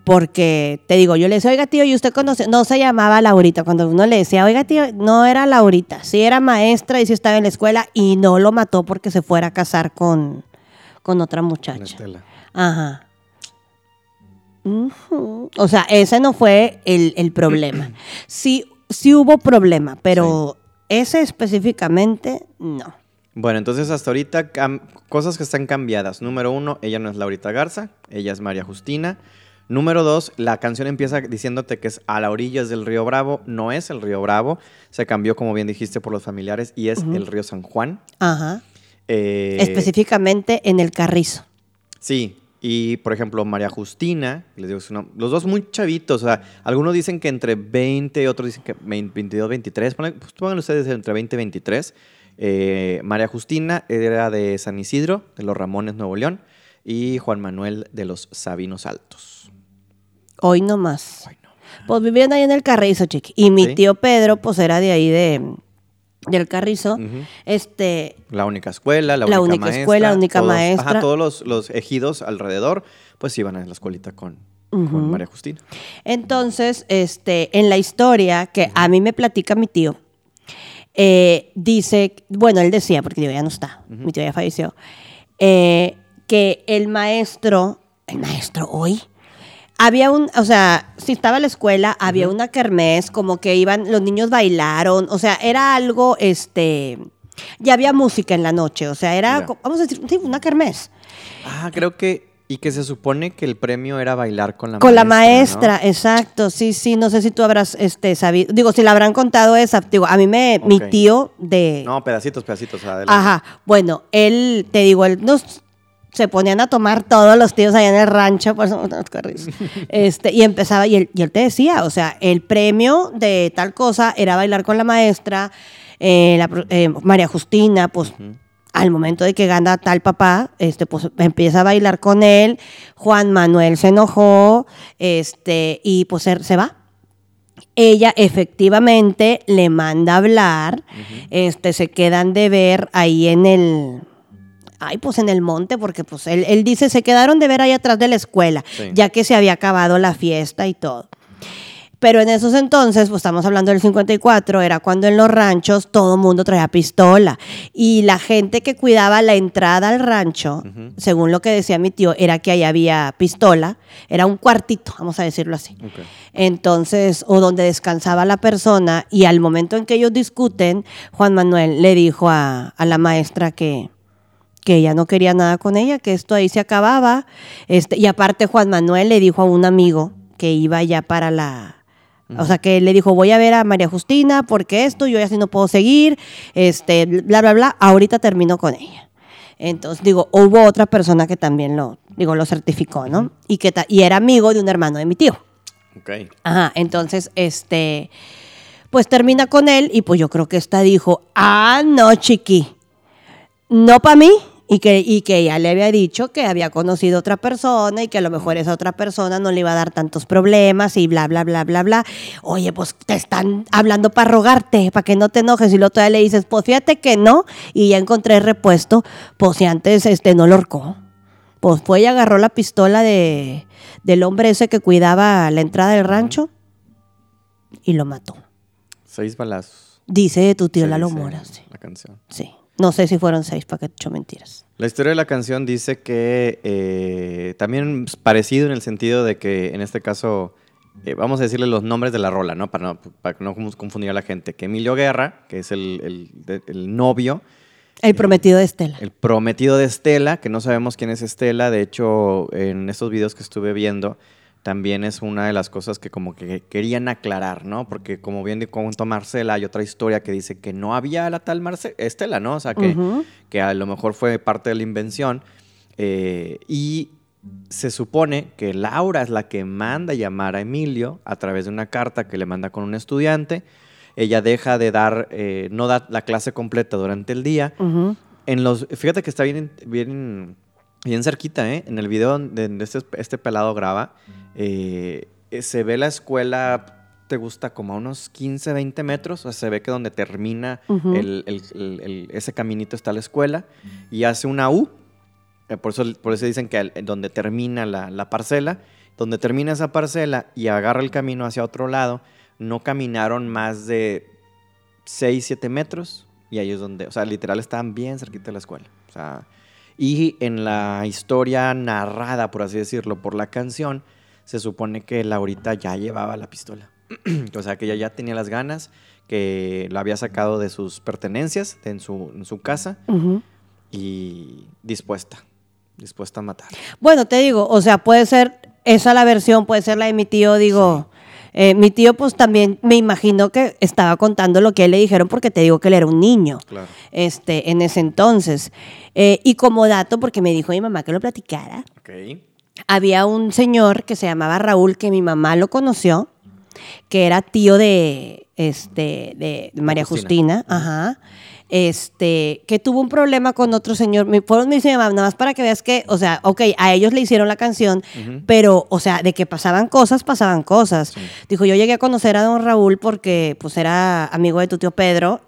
porque te digo, yo le decía, oiga tío, ¿y usted conoce? No se llamaba Laurita. Cuando uno le decía, oiga tío, no era Laurita, sí era maestra y sí estaba en la escuela y no lo mató porque se fuera a casar con, con otra muchacha. Estela. Ajá. O sea, ese no fue el, el problema. *clears throat* Sí, sí hubo problema, pero ese específicamente no. Bueno, entonces hasta ahorita cosas que están cambiadas. Número uno, ella no es Laurita Garza, ella es María Justina. Número dos, la canción empieza diciéndote que es a la orillas del río Bravo. No es el río Bravo, se cambió, como bien dijiste, por los familiares y es el río San Juan. Ajá. Eh, Específicamente en el carrizo. Sí, y por ejemplo, María Justina, les digo su nombre, los dos muy chavitos, o sea, algunos dicen que entre 20, otros dicen que 20, 22, 23, pongan, pues, pongan ustedes entre 20 y 23. Eh, María Justina era de San Isidro, de los Ramones, Nuevo León, y Juan Manuel de los Sabinos Altos. Hoy no más. Ay, no. Pues vivían ahí en el carrizo, chiqui. Y mi Sí. tío Pedro, pues era de ahí de del carrizo. Este, La única escuela, la, La única, única escuela, la única todos- maestra. Ajá, todos los, los ejidos alrededor, pues iban a la escuelita con, con María Justina. Entonces, este, en la historia que a mí me platica mi tío, eh, dice, bueno, él decía, porque digo, ya no está, mi tío ya falleció, eh, que el maestro, el maestro hoy, había un, o sea, si estaba en la escuela, había una kermés, como que iban, los niños bailaron, o sea, era algo, este, ya había música en la noche, o sea, era, vamos a decir, sí, una kermés. Ah, creo que. Y que se supone que el premio era bailar con la Con la maestra. maestra, exacto, sí, sí, no sé si tú habrás este, sabido, digo, si la habrán contado esa, digo, a mí me, mi tío de... ¿no? No, pedacitos, pedacitos. adelante. Ajá, bueno, él, te digo, él nos se ponían a tomar todos los tíos allá en el rancho, *laughs* por eso este, y empezaba, y él, y él te decía, o sea, el premio de tal cosa era bailar con la maestra, eh, la eh, María Justina, pues al momento de que gana tal papá, este, pues empieza a bailar con él, Juan Manuel se enojó, este, y pues se, se va. Ella efectivamente le manda a hablar, este, se quedan de ver ahí en el, ay, pues en el monte, porque pues él, él dice, se quedaron de ver ahí atrás de la escuela, Sí. ya que se había acabado la fiesta y todo. Pero en esos entonces, pues estamos hablando del 54, era cuando en los ranchos todo el mundo traía pistola. Y la gente que cuidaba la entrada al rancho, según lo que decía mi tío, era que ahí había pistola. Era un cuartito, vamos a decirlo así. Entonces, o donde descansaba la persona, y al momento en que ellos discuten, Juan Manuel le dijo a, a la maestra que, que ella no quería nada con ella, que esto ahí se acababa. Este, y aparte Juan Manuel le dijo a un amigo que iba ya para la... O sea, que le dijo, voy a ver a María Justina porque esto, yo ya así no puedo seguir, este, bla, bla, bla, ahorita termino con ella. Entonces, digo, hubo otra persona que también lo, digo, lo certificó, ¿no? Y, que y era amigo de un hermano de mi tío. Ok. Ajá, entonces, este, pues termina con él y pues yo creo que esta dijo, ah, no, chiqui, no para mí. Y que, y que ella le había dicho que había conocido otra persona y que a lo mejor esa otra persona no le iba a dar tantos problemas y bla, bla, bla, bla, bla. Oye, pues te están hablando para rogarte, para que no te enojes. Y luego todavía le dices, pues fíjate que no. Y ya encontré repuesto, pues si antes este, no lo horcó. Pues fue y agarró la pistola de, del hombre ese que cuidaba la entrada del rancho y lo mató. Seis balazos. Dice tu tío Lalo Mora, sí. La canción. sí. No sé si fueron seis, para que te echo mentiras. La historia de la canción dice que eh, también es parecido en el sentido de que en este caso, eh, vamos a decirle los nombres de la rola, ¿no? Para no, para no confundir a la gente. Que Emilio Guerra, que es el, el- novio, El prometido de Estela. el prometido de Estela, que no sabemos quién es Estela, de hecho, en estos videos que estuve viendo, también es una de las cosas que como que querían aclarar, ¿no? Porque como bien contó Marcela, hay otra historia que dice que no había la tal Marce Estela, ¿no? O sea, que, que a lo mejor fue parte de la invención. eh, y se supone que Laura es la que manda llamar a Emilio a través de una carta que le manda con un estudiante. Ella deja de dar, eh, no da la clase completa durante el día. En los, fíjate que está bien, bien, bien cerquita, ¿eh? En el video donde este, este pelado graba, eh, eh, se ve la escuela, te gusta como a unos 15, 20 metros, o sea, se ve que donde termina Ujú. el- el- el- el- ese caminito está la escuela y hace una U, eh, por, eso, por eso dicen que al- donde termina la, la parcela, donde termina esa parcela y agarra el camino hacia otro lado, no caminaron más de 6, 7 metros y ahí es donde, o sea, literal estaban bien cerquita de la escuela. O sea, y en la historia narrada, por así decirlo, por la canción, se supone que Laurita ya llevaba la pistola. *clears throat* o sea, que ella ya tenía las ganas, que lo había sacado de sus pertenencias de en, su, en su casa y dispuesta, dispuesta a matar. Bueno, te digo, o sea, puede ser esa la versión, puede ser la de mi tío, digo. Eh, mi tío, pues también me imagino que estaba contando lo que a él le dijeron, porque te digo que él era un niño. Claro. Este, en ese entonces. Eh, y como dato, porque me dijo mi mamá que lo platicara, Ok. había un señor que se llamaba Raúl, que mi mamá lo conoció, que era tío de, este, de María Justina. Justina, ajá, este, que tuvo un problema con otro señor, me fueron mis mamá, nada más para que veas que, o sea, ok, a ellos le hicieron la canción, pero, o sea, de que pasaban cosas, pasaban cosas. Dijo, yo llegué a conocer a don Raúl porque, pues, era amigo de tu tío Pedro,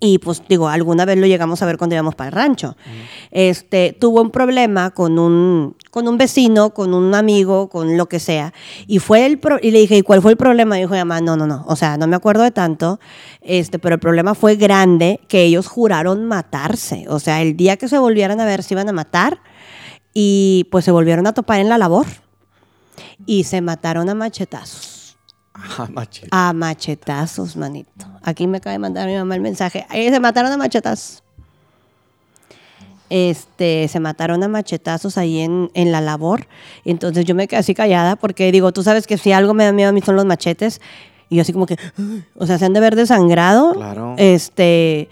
Y pues digo, alguna vez lo llegamos a ver cuando íbamos para el rancho. Este, tuvo un problema con un, con un vecino, con un amigo, con lo que sea. Y fue el pro- y le dije, ¿y cuál fue el problema? Y dijo, mamá, no, no, no. O sea, no me acuerdo de tanto. Este, pero el problema fue grande que ellos juraron matarse. O sea, el día que se volvieran a ver se iban a matar. Y pues se volvieron a topar en la labor. Y se mataron a machetazos. Ah, machete. A machetazos, manito. Aquí me acaba de mandar mi mamá el mensaje. Ahí se mataron a machetazos. Este, se mataron a machetazos ahí en, en la labor. Entonces yo me quedé así callada porque digo, tú sabes que si algo me da miedo a mí son los machetes. Y yo así como que, o sea, se han de ver desangrado. Claro. Este,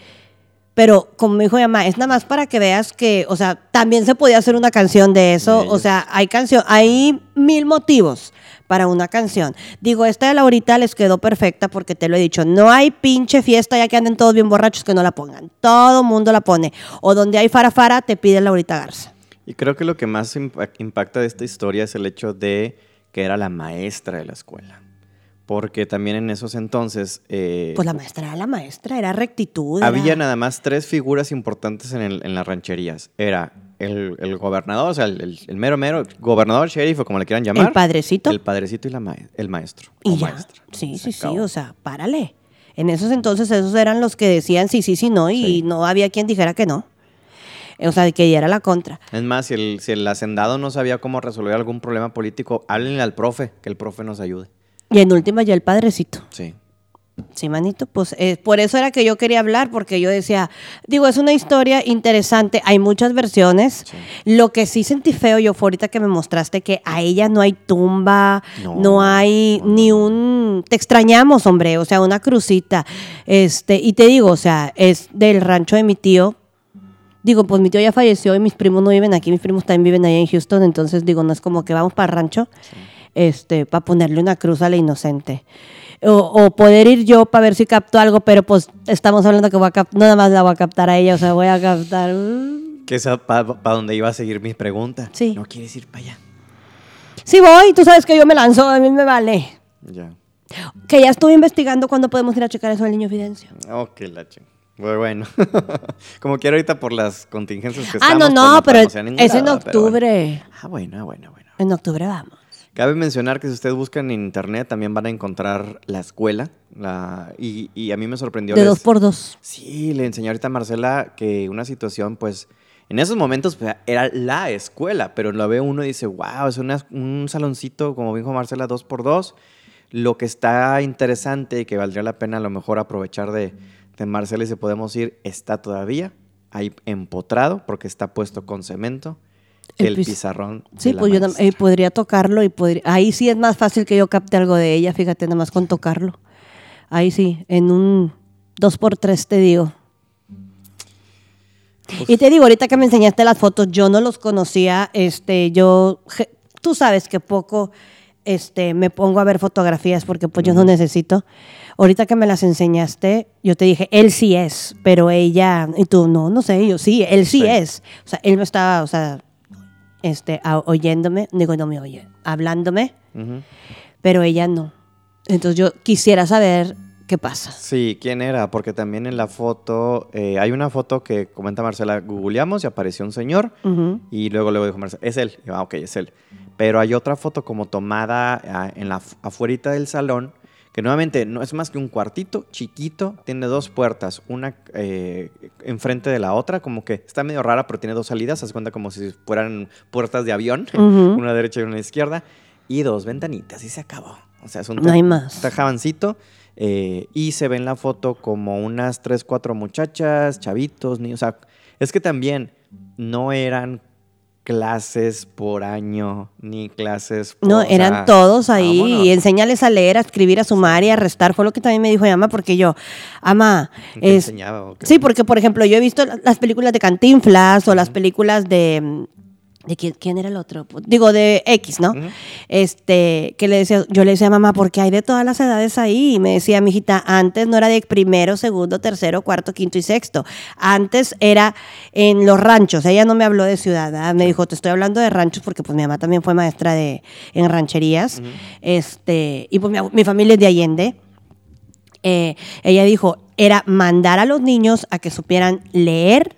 pero como me dijo mi mamá, es nada más para que veas que, o sea, también se podía hacer una canción de eso. O sea, hay canción, hay mil motivos para una canción. Digo, esta de Laurita les quedó perfecta porque te lo he dicho, no hay pinche fiesta ya que anden todos bien borrachos que no la pongan. Todo mundo la pone. O donde hay farafara, te pide Laurita Garza. Y creo que lo que más impa- impacta de esta historia es el hecho de que era la maestra de la escuela. Porque también en esos entonces eh, Pues la maestra era la maestra, era rectitud. era- había nada más tres figuras importantes en, el- en las rancherías. Era el, el gobernador, o sea, el, el- mero mero, gobernador, sheriff o como le quieran llamar. El padrecito. El padrecito y la mae- el maestro. Y o ya. maestra. Sí, Se sí, sí, o sea, párale. En esos entonces esos eran los que decían sí, sí, sí, no, y Sí. no había quien dijera que no. O sea, que ya era la contra. Es más, si el, si el hacendado no sabía cómo resolver algún problema político, háblenle al profe, que el profe nos ayude. Y en última ya el padrecito. Sí. Sí, manito, pues eh, por eso era que yo quería hablar, porque yo decía, digo, es una historia interesante, hay muchas versiones. Sí. Lo que sí sentí feo yo fue ahorita que me mostraste que a ella no hay tumba, no, No, hay no, ni un... Te extrañamos, hombre, o sea, una crucita. Este, y te digo, o sea, es del rancho de mi tío. Digo, pues mi tío ya falleció y mis primos no viven aquí, mis primos también viven ahí en Houston, entonces digo, no es como que vamos para el rancho este, para ponerle una cruz a la inocente. O, o poder ir yo para ver si capto algo, pero pues estamos hablando que voy a cap- no nada más la voy a captar a ella, o sea, voy a captar. mm. Que es para donde iba a seguir mi pregunta. Sí. ¿No quieres ir para allá? Sí voy, tú sabes que yo me lanzo, a mí me vale. Ya. Que ya estuve investigando cuándo podemos ir a checar eso al niño Fidencio. Ok, la ching. Bueno, bueno. *laughs* Como quiero ahorita por las contingencias que Ah, estamos. no, no, pues pero es en pero bueno. octubre. Ah, bueno, bueno, bueno. En octubre vamos. Cabe mencionar que si ustedes buscan en internet también van a encontrar la escuela. La, y, y a mí me sorprendió. De les- dos por dos. Sí, le enseñé ahorita a Marcela que una situación, pues, en esos momentos pues, era la escuela, pero lo ve uno y dice, wow, es una- un saloncito, como dijo Marcela, dos por dos. Lo que está interesante y que valdría la pena a lo mejor aprovechar de, de Marcela y si podemos ir, está todavía ahí empotrado porque está puesto con cemento. El El, pis- pizarrón. Sí, pues yo eh, podría tocarlo y podría... Ahí sí es más fácil que yo capte algo de ella, fíjate, nada más con tocarlo. Ahí sí, en un dos por tres te digo. Pues y te digo, ahorita que me enseñaste las fotos, yo no los conocía, este, yo, je- tú sabes que poco, este, me pongo a ver fotografías porque pues yo no necesito. Ahorita que me las enseñaste, yo te dije, él sí es, pero ella, y tú, no, no sé, yo sí, él sí, Sí. es. O sea, él me estaba, o sea, este, a- oyéndome, digo, no me oye, hablándome, pero ella no. Entonces yo quisiera saber qué pasa. Sí, ¿quién era? Porque también en la foto, eh, hay una foto que comenta Marcela, googleamos y apareció un señor y luego luego dijo Marcela, es él. Y yo, ah, ok, es él. Pero hay otra foto como tomada ah, en la afuerita del salón, que nuevamente no es más que un cuartito chiquito, tiene dos puertas, una eh, enfrente de la otra, como que está medio rara, pero tiene dos salidas, se cuenta como si fueran puertas de avión, *laughs* una derecha y una izquierda, y dos ventanitas, y se acabó. O sea, es un No hay más. tajabancito. eh, y se ve en la foto como unas tres, cuatro muchachas, chavitos, niños. O sea, es que también no eran clases por año, ni clases por... No, o eran sea, todos ahí vámonos. y enséñales a leer, a escribir, a sumar y a restar. Fue lo que también me dijo mi mamá, porque yo, ama, ¿Te es, enseñaba o qué? Sí, porque por ejemplo, yo he visto la- las películas de Cantinflas o las películas de de quién, quién era el otro, digo de X, ¿no? Este, que le decía, yo le decía a mamá, porque hay de todas las edades ahí. Y me decía, mijita, antes no era de primero, segundo, tercero, cuarto, quinto y sexto. Antes era en los ranchos. Ella no me habló de ciudad, ¿verdad? me dijo, te estoy hablando de ranchos porque pues mi mamá también fue maestra de en rancherías. Este, y pues mi, mi familia es de Allende. Eh, ella dijo, era mandar a los niños a que supieran leer,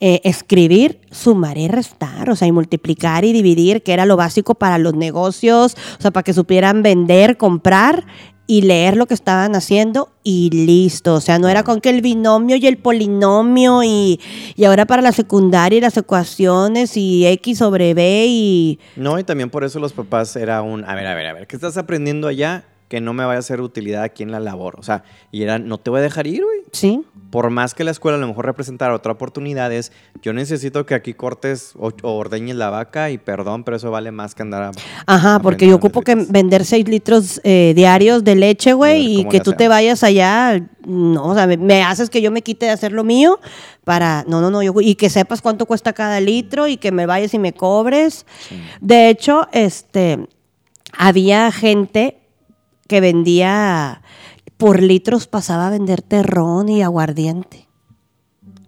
eh, escribir, sumar y restar, o sea, y multiplicar y dividir, que era lo básico para los negocios, o sea, para que supieran vender, comprar y leer lo que estaban haciendo y listo. O sea, no era con que el binomio y el polinomio y, y ahora para la secundaria y las ecuaciones y X sobre B y... No, y también por eso los papás era un, a ver, a ver, a ver, ¿qué estás aprendiendo allá que no me vaya a ser utilidad aquí en la labor? O sea, y era, no te voy a dejar ir, güey. Sí. Por más que la escuela a lo mejor representara otra oportunidad, es, yo necesito que aquí cortes o, o ordeñes la vaca y perdón, pero eso vale más que andar a- Ajá, porque yo ocupo que vender 6 litros eh, diarios de leche, güey, y que tú te vayas allá, no, o sea, me, me haces que yo me quite de hacer lo mío para, no, no, no, yo, y que sepas cuánto cuesta cada litro y que me vayas y me cobres. De hecho, este, había gente que vendía por litros, pasaba a vender terrón y aguardiente.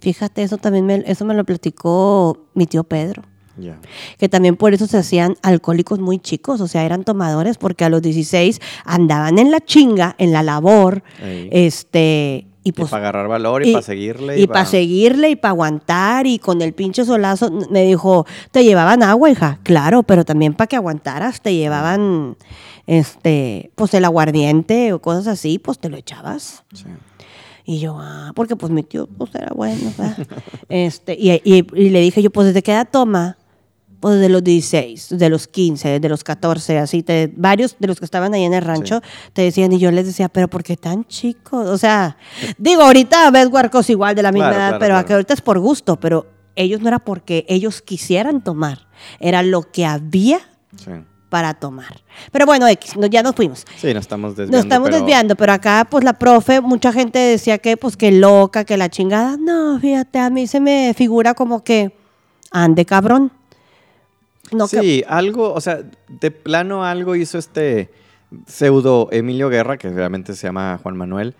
Fíjate, eso también me, eso me lo platicó mi tío Pedro Ya. que también por eso se hacían alcohólicos muy chicos, o sea, eran tomadores porque a los 16 andaban en la chinga, en la labor, Ey. este, y Y pues... para agarrar valor y, para seguirle. Y para seguirle y para aguantar y con el pinche solazo, me dijo, te llevaban agua, hija, claro, pero también para que aguantaras, te llevaban, este, pues el aguardiente o cosas así, pues te lo echabas. Sí. Y yo, ah, porque pues mi tío pues era bueno, ¿verdad? *laughs* este, y, y- y le dije yo, pues desde qué edad toma? Pues desde los 16, de los 15, desde los 14, así, te- varios de los que estaban ahí en el rancho te decían, y yo les decía, pero ¿por qué tan chicos? O sea, digo, ahorita ves huarcos igual de la misma Claro, edad, claro, pero claro. ahorita es por gusto, pero ellos no era porque ellos quisieran tomar, era lo que había Sí. Para tomar. Pero bueno, X, no- ya nos fuimos. Sí, nos estamos desviando. Nos estamos pero- desviando, pero acá, pues la profe, mucha gente decía que, pues que loca, que la chingada. No, fíjate, a mí se me figura como que ande cabrón. No, que- sí, algo, o sea, de plano algo hizo este pseudo Emilio Guerra, que realmente se llama Juan Manuel,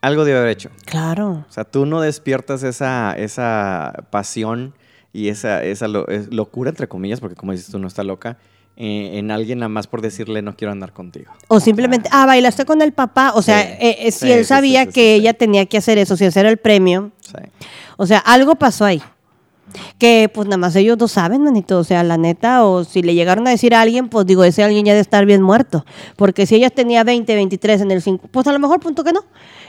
algo debe haber hecho. claro. O sea, tú no despiertas esa, esa pasión y esa, esa lo- es locura, entre comillas, porque como dices tú, no está loca, eh, en alguien nada más por decirle no quiero andar contigo. O simplemente, ah, bailaste con el papá. O sea, Sí. eh, eh, si Sí, él sabía sí, que ella tenía que hacer eso, si ese era el premio. O sea, algo pasó ahí. Que pues nada más ellos no saben, manito. O sea, la neta, o si le llegaron a decir a alguien, pues digo, ese alguien ya debe estar bien muerto. Porque si ella tenía 20, 23 en el 5, pues a lo mejor punto que no.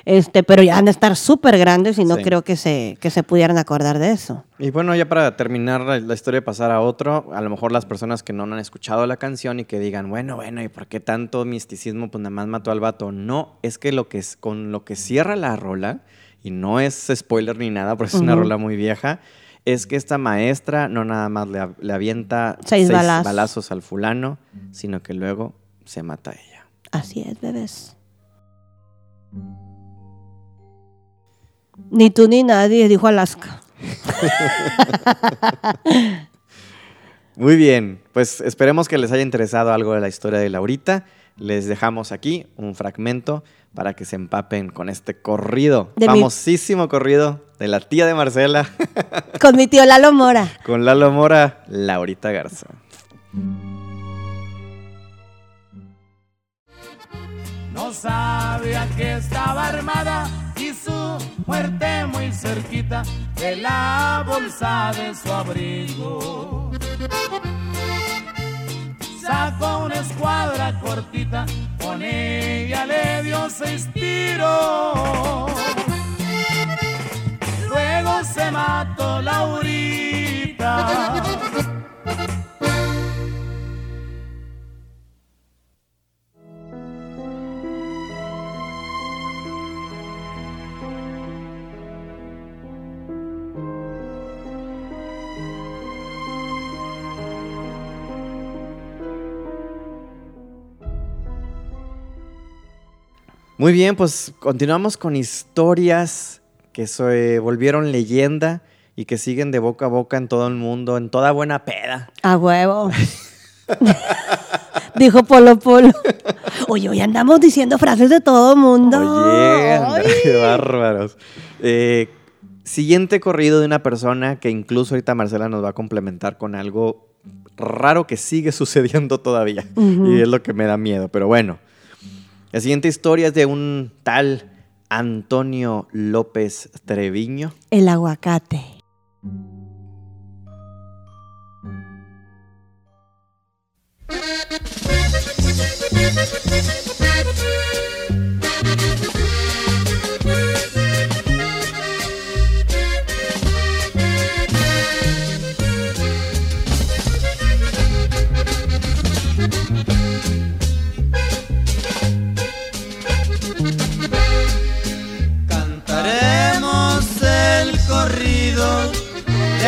Este, pero ya han de estar súper grandes y no Sí. creo que se, que se pudieran acordar de eso. Y bueno, ya para terminar la, historia y pasar a otro, a lo mejor las personas que no han escuchado la canción y que digan, bueno, bueno, ¿y por qué tanto misticismo? Pues nada más mató al vato. No, es que lo que es, con lo que cierra la rola, y no es spoiler ni nada, porque es una rola muy vieja, es que esta maestra no nada más le, le avienta Seis balazos. al fulano, sino que luego se mata a ella. Así es, bebés. Ni tú ni nadie, dijo Alaska. *laughs* Muy bien, pues esperemos que les haya interesado algo de la historia de Laurita. Les dejamos aquí un fragmento para que se empapen con este corrido, De mi- famosísimo corrido de la tía de Marcela *laughs* Con mi tío Lalo Mora. con Lalo Mora, Laurita Garza. No sabía que estaba armada muerte muy cerquita de la bolsa de su abrigo. Sacó una escuadra cortita, con ella le dio seis tiros. Luego se mató Laurita. Muy bien, pues continuamos con historias que se volvieron leyenda y que siguen de boca a boca en todo el mundo, en toda buena peda. A huevo. *laughs* Dijo Polo Polo. Oye, hoy andamos diciendo frases de todo mundo. Oye, anda, qué *laughs* bárbaros. Eh, siguiente corrido de una persona que incluso ahorita Marcela nos va a complementar con algo raro que sigue *laughs* sucediendo todavía. Y es lo que me da miedo. Pero bueno, la siguiente historia es de un tal Antonio López Treviño. El aguacate.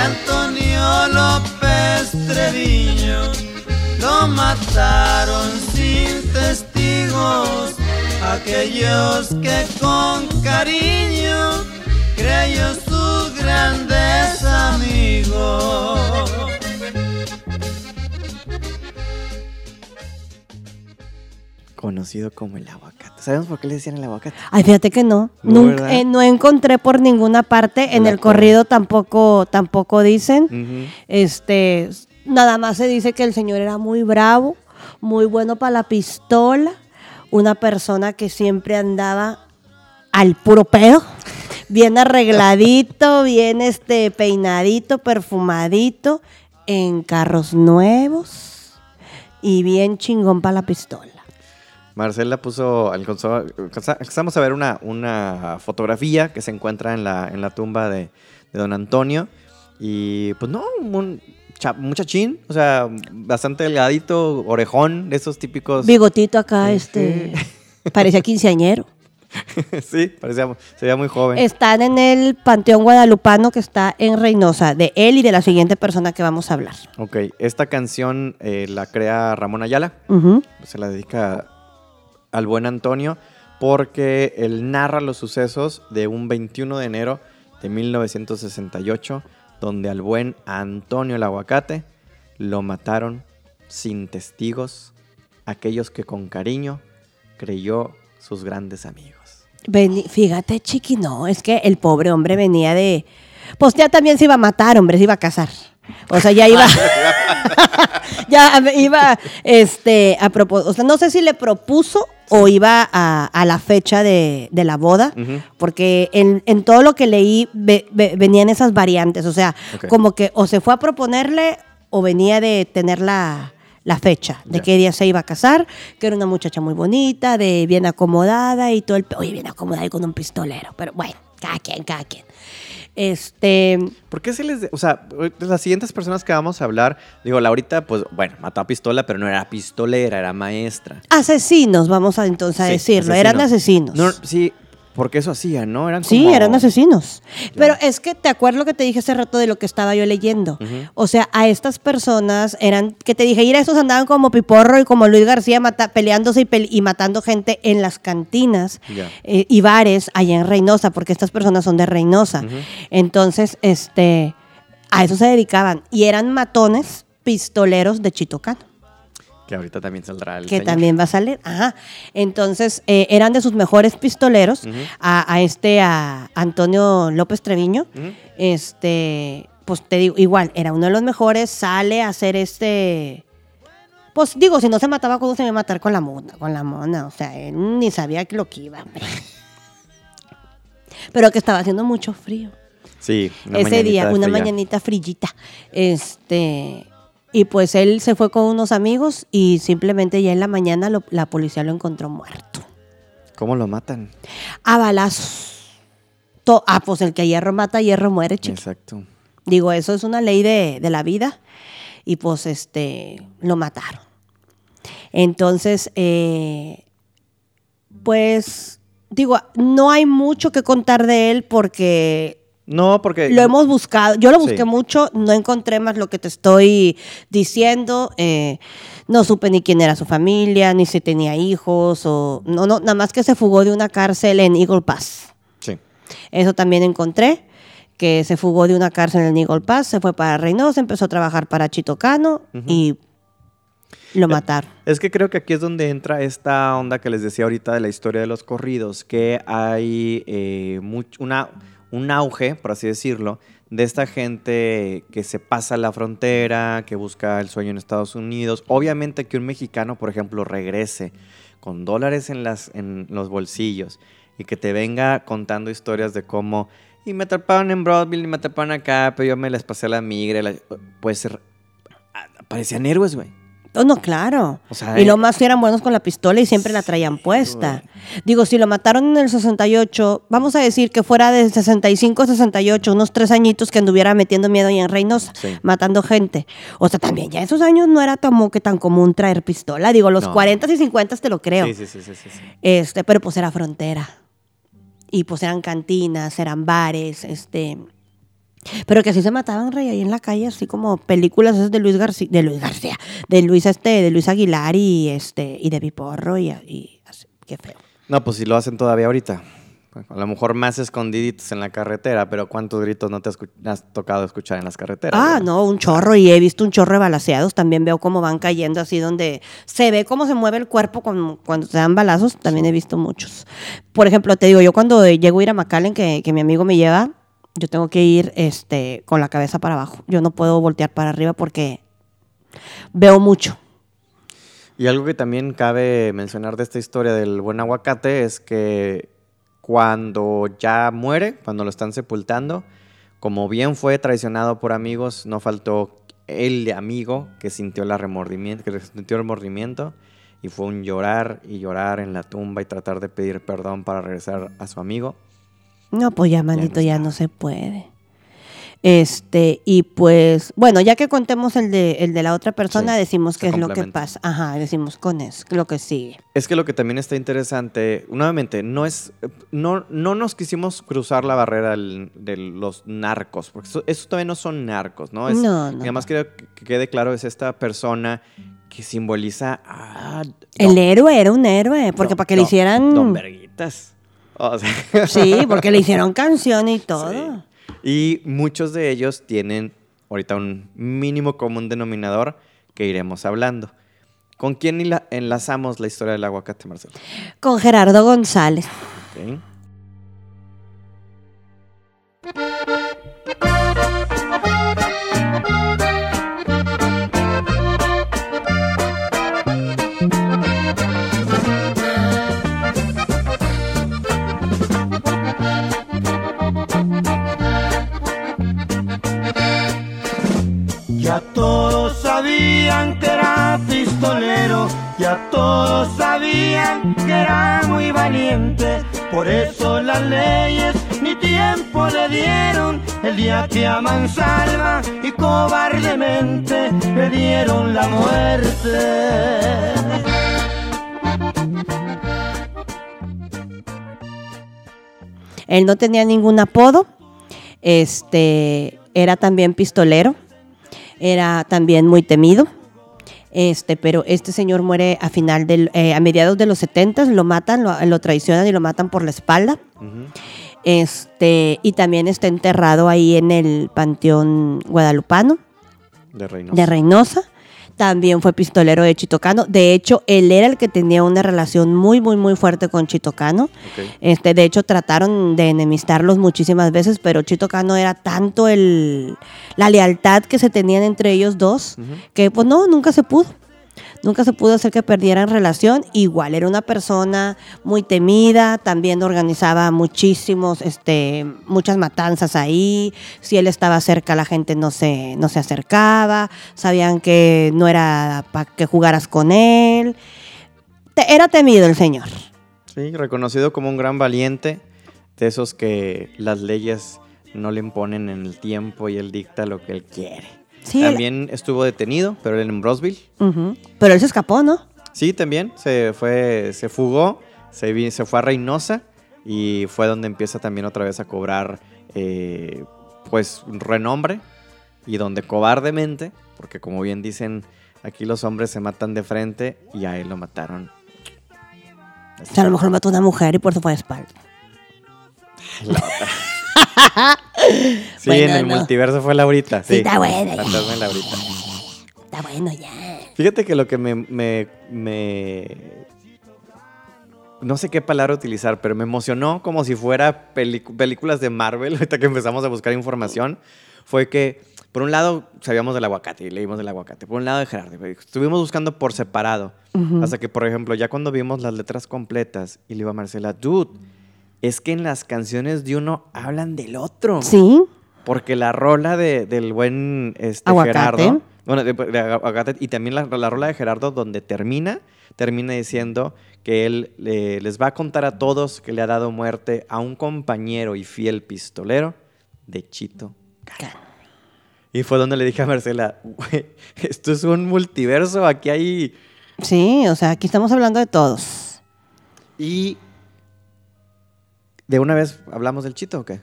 Antonio López Treviño. Lo mataron sin testigos, aquellos que con cariño creyó sus grandes amigos. Conocido como el aguacate. ¿Sabemos por qué le decían el aguacate? Ay, fíjate que no. No, Nunca- eh, no encontré por ninguna parte. En La el cor- corrido tampoco, tampoco dicen. Este, nada más se dice que el señor era muy bravo, muy bueno para la pistola, una persona que siempre andaba al puro pedo, bien arregladito, *laughs* bien este peinadito, perfumadito, en carros nuevos y bien chingón para la pistola. Marcela puso, alcanzó- alcanza- alcanzamos a ver una, una fotografía que se encuentra en la, en la tumba de, de don Antonio. Y pues no, un cha- muchachín, o sea, bastante delgadito, orejón, de esos típicos. Bigotito acá, este, *laughs* parecía quinceañero. *laughs* sí, parecía, se veía muy joven. Están en el Panteón Guadalupano que está en Reynosa, de él y de la siguiente persona que vamos a hablar. Ok, esta canción eh, la crea Ramón Ayala, se la dedica al buen Antonio, porque él narra los sucesos de un 21 de enero de 1968, donde al buen Antonio el Aguacate lo mataron sin testigos, aquellos que con cariño creyó sus grandes amigos. Fíjate, chiqui, no, es que el pobre hombre venía de... Pues ya también se iba a matar, hombre, se iba a casar. O sea, ya iba... *laughs* ya iba, este, a propósito, o sea, no sé si le propuso o iba a, a la fecha de, de la boda, porque en, en todo lo que leí ve- ve- venían esas variantes, o sea, como que o se fue a proponerle o venía de tener la, la fecha de qué día se iba a casar, que era una muchacha muy bonita, de bien acomodada y todo el... Oye, bien acomodada y con un pistolero, pero bueno, cada quien, cada quien. Este... ¿Por qué se les.? de- o sea, las siguientes personas que vamos a hablar, digo, Laurita, pues bueno, mató a pistola, pero no era pistolera, era maestra. Asesinos, vamos a entonces a Sí, decirlo, eran asesinos. No, sí, porque eso hacían, ¿no? Eran Sí, como- eran asesinos. Pero es que te acuerdo lo que te dije hace rato de lo que estaba yo leyendo. O sea, a estas personas eran, que te dije, mira, estos andaban como Piporro y como Luis García mata- peleándose y, matando gente en las cantinas eh, y bares allá en Reynosa, porque estas personas son de Reynosa. Entonces, este, a eso se dedicaban. Y eran matones pistoleros de Chitocano Que ahorita también saldrá el que señor. también va a salir. Ajá. Entonces, eh, eran de sus mejores pistoleros a, a este, a Antonio López Treviño. Este, pues te digo, igual, era uno de los mejores, sale a hacer este. Pues digo, si no se mataba, ¿cómo se iba a matar con la mona? Con la mona, o sea, él ni sabía lo que iba, hombre. *laughs* Pero que estaba haciendo mucho frío Sí, una ese día, una fría. mañanita frillita. Este, y pues él se fue con unos amigos y simplemente ya en la mañana lo- la policía lo encontró muerto. ¿Cómo lo matan? A balazos. To- ah, pues el que hierro mata, hierro muere, chico. Exacto. Digo, eso es una ley de, de la vida. Y pues este, lo mataron. Entonces, eh, pues, digo, no hay mucho que contar de él porque No, porque. lo hemos buscado. Yo lo busqué Sí. mucho, no encontré más lo que te estoy diciendo. eh, no supe ni quién era su familia, ni si tenía hijos, o no, no, nada más que se fugó de una cárcel en Eagle Pass. Sí. Eso también encontré, que se fugó de una cárcel en Eagle Pass, se fue para Reynosa, empezó a trabajar para Chitocano y lo mataron. Es que creo que aquí es donde entra esta onda que les decía ahorita de la historia de los corridos, que hay eh, much- una, un auge, por así decirlo, de esta gente que se pasa la frontera, que busca el sueño en Estados Unidos. Obviamente que un mexicano, por ejemplo, regrese con dólares en, las, en los bolsillos y que te venga contando historias de cómo y me atraparon en Broadville y me atraparon acá, pero yo me les pasé a la migra. la- ah, Parecían héroes, güey. Oh, no, claro. O sea, y eh, lo más que eran buenos con la pistola y siempre la traían puesta. Digo, si lo mataron en el 68, vamos a decir que fuera de 65 a 68, unos tres añitos que anduviera metiendo miedo ahí en Reynosa, Sí. matando gente. O sea, también ya esos años no era como que tan común traer pistola. Digo, los No. 40 y 50 te lo creo. Sí, sí, sí, sí, sí, sí. Este, pero pues era frontera. Y pues eran cantinas, eran bares, este. Pero que así se mataban, rey, ahí en la calle, así como películas esas de Luis García, de Luis García, de Luis este, de Luis Aguilar y este, y de Piporro y, y así, qué feo. No, pues si lo hacen todavía ahorita. A lo mejor más escondiditos en la carretera, pero ¿cuántos gritos no te has, tocado escuchar en las carreteras? Ah, no, un chorro, y he visto un chorro de balaseados, también veo cómo van cayendo así donde se ve cómo se mueve el cuerpo con- cuando se dan balazos, también he visto muchos. Por ejemplo, te digo, yo cuando llego a ir a McAllen, que, que mi amigo me lleva, yo tengo que ir este, con la cabeza para abajo. Yo no puedo voltear para arriba porque veo mucho. Y algo que también cabe mencionar de esta historia del buen aguacate es que cuando ya muere, cuando lo están sepultando, como bien fue traicionado por amigos, no faltó el amigo que sintió la remordimiento, que sintió remordimiento y fue un llorar y llorar en la tumba y tratar de pedir perdón para regresar a su amigo. No, pues ya, manito, ya no se puede. Este, y pues, bueno, ya que contemos el de, el de la otra persona, Sí, decimos qué es lo que pasa. Ajá, decimos con eso, lo que sigue. Es que lo que también está interesante, nuevamente, no es, no, no nos quisimos cruzar la barrera del- de los narcos, porque eso, eso todavía no son narcos, ¿no? Es, No, no, y además quiero que que quede claro, es esta persona que simboliza a... El héroe era un héroe, porque Don- para que le Don- hicieran... Don Verguitas. O sea, Sí, *laughs* porque le hicieron canción y todo. Sí. Y muchos de ellos tienen ahorita un mínimo común denominador que iremos hablando. ¿Con quién enlazamos la historia del aguacate, Marcelo? Con Gerardo González. Ok. Todos sabían que era pistolero, ya todos sabían que era muy valiente. Por eso las leyes ni tiempo le dieron el día que a mansalva y cobardemente le dieron la muerte. Él no tenía ningún apodo. Este, era también pistolero. Era también muy temido. Este, pero este señor muere a final del, eh, a mediados de los 70 lo matan, lo, lo traicionan y lo matan por la espalda. Este, y también está enterrado ahí en el Panteón Guadalupano De Reynosa. de Reynosa. También fue pistolero de Chitocano. De hecho, él era el que tenía una relación muy, muy, muy fuerte con Chitocano. Este, de hecho, trataron de enemistarlos muchísimas veces, pero Chito Cano era tanto el, la lealtad que se tenían entre ellos dos que, pues no, nunca se pudo. Nunca se pudo hacer que perdieran relación. Igual era una persona muy temida, también organizaba muchísimos, este, muchas matanzas ahí. Si él estaba cerca, la gente no se, no se acercaba. Sabían que no era para que jugaras con él. Era temido el señor. Sí, reconocido como un gran valiente, de esos que las leyes no le imponen en el tiempo y él dicta lo que él quiere. Sí, él- también estuvo detenido, pero él en Brosville. Pero él se escapó, ¿no? Sí, también se fue, se fugó, se, se fue a Reynosa y fue donde empieza también otra vez a cobrar, eh, pues, renombre y donde cobardemente, porque como bien dicen, aquí los hombres se matan de frente y a él lo mataron. O sea, a lo mejor mató a una mujer y por eso fue de espalda. *laughs* *laughs* Sí, Bueno, en el no. multiverso fue Laurita. Sí, Sí, está buena, ya. Fantasma de Laurita. Está bueno ya. Fíjate que lo que me, me- me- No sé qué palabra utilizar, pero me emocionó como si fuera películas de Marvel, *laughs* ahorita que empezamos a buscar información, fue que, por un lado, sabíamos del aguacate y leímos del aguacate. Por un lado, de Gerardo. Estuvimos buscando por separado. Hasta que, por ejemplo, ya cuando vimos las letras completas y le iba a Marcela, dude, es que en las canciones de uno hablan del otro. Sí, Porque la rola de- del buen este, Aguacate. Gerardo. Bueno, de, de Aguacate, y también la, la rola de Gerardo, donde termina, termina diciendo que él eh, les va a contar a todos que le ha dado muerte a un compañero y fiel pistolero de Chito. Y fue donde le dije a Marcela, "Güey, esto es un multiverso, aquí hay... sí, o sea, aquí estamos hablando de todos. Y... ¿De una vez hablamos del Chito o qué?